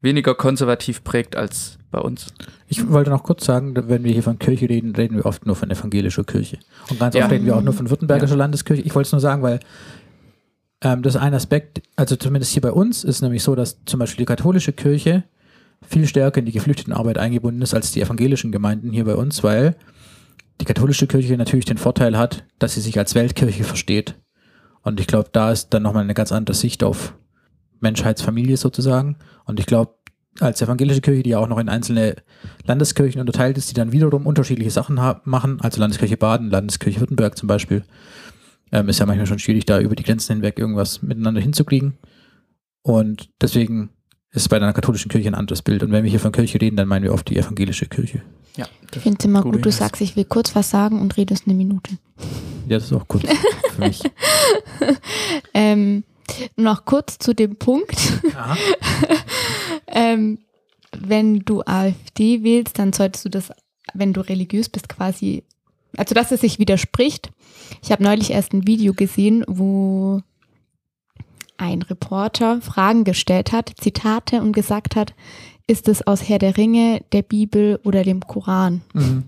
weniger konservativ prägt als bei uns. Ich wollte noch kurz sagen, wenn wir hier von Kirche reden, reden wir oft nur von evangelischer Kirche. Und ganz Ja. oft reden wir auch nur von württembergischer Landeskirche. Ich wollte es nur sagen, weil ähm, das ist ein Aspekt, also zumindest hier bei uns, ist nämlich so, dass zum Beispiel die katholische Kirche viel stärker in die Geflüchtetenarbeit eingebunden ist als die evangelischen Gemeinden hier bei uns, weil die katholische Kirche natürlich den Vorteil hat, dass sie sich als Weltkirche versteht. Und ich glaube, da ist dann nochmal eine ganz andere Sicht auf Menschheitsfamilie sozusagen. Und ich glaube, als evangelische Kirche, die ja auch noch in einzelne Landeskirchen unterteilt ist, die dann wiederum unterschiedliche Sachen machen, also Landeskirche Baden, Landeskirche Württemberg zum Beispiel, ähm, ist ja manchmal schon schwierig, da über die Grenzen hinweg irgendwas miteinander hinzukriegen. Und deswegen ist bei einer katholischen Kirche ein anderes Bild. Und wenn wir hier von Kirche reden, dann meinen wir oft die evangelische Kirche. Ja, Ich finde es immer gut, du sagst, ich will kurz was sagen und redest eine Minute. Ja, das ist auch gut *laughs* für mich. Ähm, noch kurz zu dem Punkt. *laughs* Ähm, wenn du AfD wählst, dann solltest du das, wenn du religiös bist, quasi also dass es sich widerspricht. Ich habe neulich erst ein Video gesehen, wo ein Reporter Fragen gestellt hat, Zitate und gesagt hat, ist es aus Herr der Ringe, der Bibel oder dem Koran? Mhm.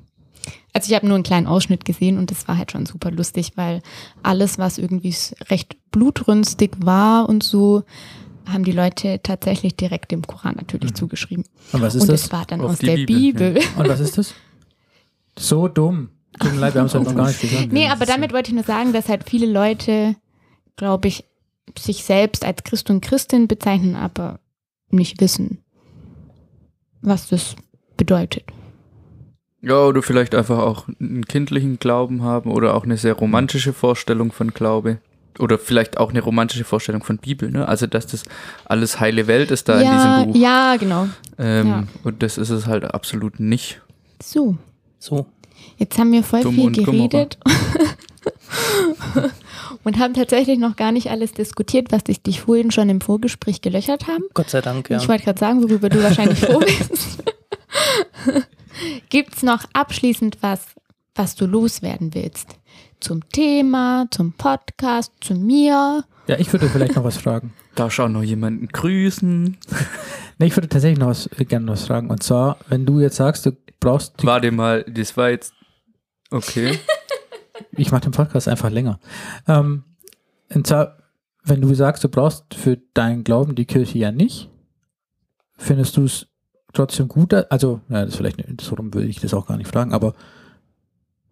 Also ich habe nur einen kleinen Ausschnitt gesehen und das war halt schon super lustig, weil alles, was irgendwie recht blutrünstig war und so, haben die Leute tatsächlich direkt dem Koran natürlich zugeschrieben. Und was ist und das? es war dann Auf aus der Bibel, Bibel. Und was ist das? So dumm. Tut mir leid, wir haben es halt noch gar nicht gesagt. Nee, aber damit wollte ich nur sagen, dass halt viele Leute, glaube ich, sich selbst als Christ und Christin bezeichnen, aber nicht wissen, was das bedeutet. Ja, oder vielleicht einfach auch einen kindlichen Glauben haben oder auch eine sehr romantische Vorstellung von Glaube. Oder vielleicht auch eine romantische Vorstellung von Bibel, ne? Also, dass das alles heile Welt ist da ja, in diesem Buch. ja, genau. Ähm, ja. Und das ist es halt absolut nicht. So, So. jetzt haben wir voll Dumm viel geredet *laughs* und haben tatsächlich noch gar nicht alles diskutiert, was dich, dich vorhin schon im Vorgespräch gelöchert haben. Gott sei Dank, ja. Ich wollte gerade sagen, worüber du wahrscheinlich froh *laughs* bist. *laughs* Gibt es noch abschließend was, was du loswerden willst? Zum Thema, zum Podcast, zu mir? Ja, ich würde vielleicht noch was *laughs* fragen. Darf auch noch jemanden grüßen? *laughs* Nee, ich würde tatsächlich noch was, äh, gerne was fragen. Und zwar, wenn du jetzt sagst, du brauchst, Warte mal, das war jetzt. Okay. ich mache den Podcast einfach länger. Ähm, und zwar, wenn du sagst, du brauchst für deinen Glauben die Kirche ja nicht, findest du es trotzdem gut? Also, ja, das ist vielleicht, so rum würde ich das auch gar nicht fragen, aber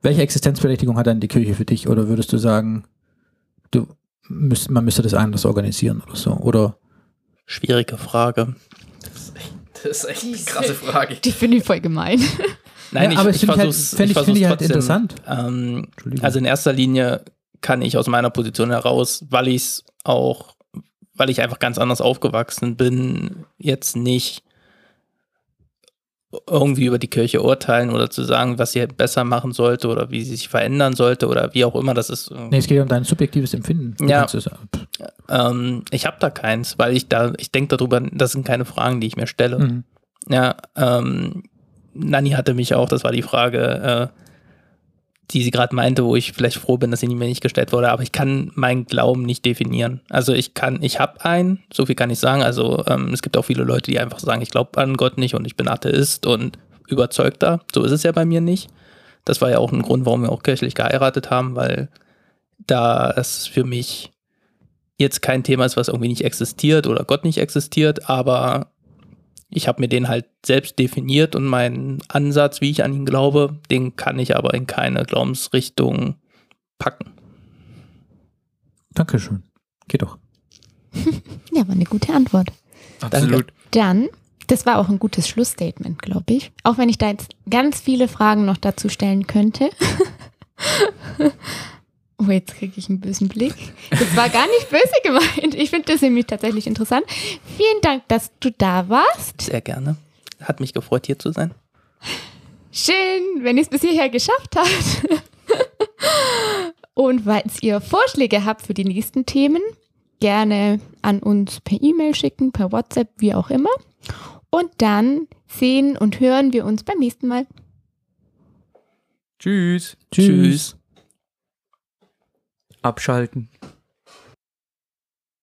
welche Existenzberechtigung hat dann die Kirche für dich? Oder würdest du sagen, du müsst, man müsste das anders organisieren oder so? Oder Schwierige Frage. Das ist echt eine krasse Frage. Die finde ich voll gemein. *laughs* Nein, Ja, aber ich, das ich finde ich halt- ich- ich halt trotzdem. interessant. Ähm, also in erster Linie kann ich aus meiner Position heraus, weil ich es auch, weil ich einfach ganz anders aufgewachsen bin, jetzt nicht irgendwie über die Kirche urteilen oder zu sagen, was sie besser machen sollte oder wie sie sich verändern sollte oder wie auch immer das ist. Nee, es geht um dein subjektives Empfinden. Du Ja. es- Ähm, ich habe da keins, weil ich da, ich denke darüber, das sind keine Fragen, die ich mir stelle. Mhm. Ja, ähm, Nani hatte mich auch, das war die Frage, äh, die sie gerade meinte, wo ich vielleicht froh bin, dass sie mir nicht gestellt wurde, aber ich kann meinen Glauben nicht definieren. Also ich kann, ich habe einen, so viel kann ich sagen. Also ähm, es gibt auch viele Leute, die einfach sagen, ich glaube an Gott nicht und ich bin Atheist und überzeugter. So ist es ja bei mir nicht. Das war ja auch ein Grund, warum wir auch kirchlich geheiratet haben, weil da es für mich jetzt kein Thema ist, was irgendwie nicht existiert oder Gott nicht existiert, aber ich habe mir den halt selbst definiert und meinen Ansatz, wie ich an ihn glaube, den kann ich aber in keine Glaubensrichtung packen. Dankeschön. Geht doch. *laughs* Ja, war eine gute Antwort. Absolut. Dann, das war auch ein gutes Schlussstatement, glaube ich. Auch wenn ich da jetzt ganz viele Fragen noch dazu stellen könnte. *laughs* oh, jetzt kriege ich einen bösen Blick. Das war gar nicht böse gemeint. Ich finde das nämlich tatsächlich interessant. Vielen Dank, dass du da warst. Sehr gerne. Hat mich gefreut, hier zu sein. Schön, wenn ihr es bis hierher geschafft habt. *laughs* Und falls ihr Vorschläge habt für die nächsten Themen, gerne an uns per E-Mail schicken, per WhatsApp, wie auch immer. Und dann sehen und hören wir uns beim nächsten Mal. Tschüss. Tschüss. Abschalten.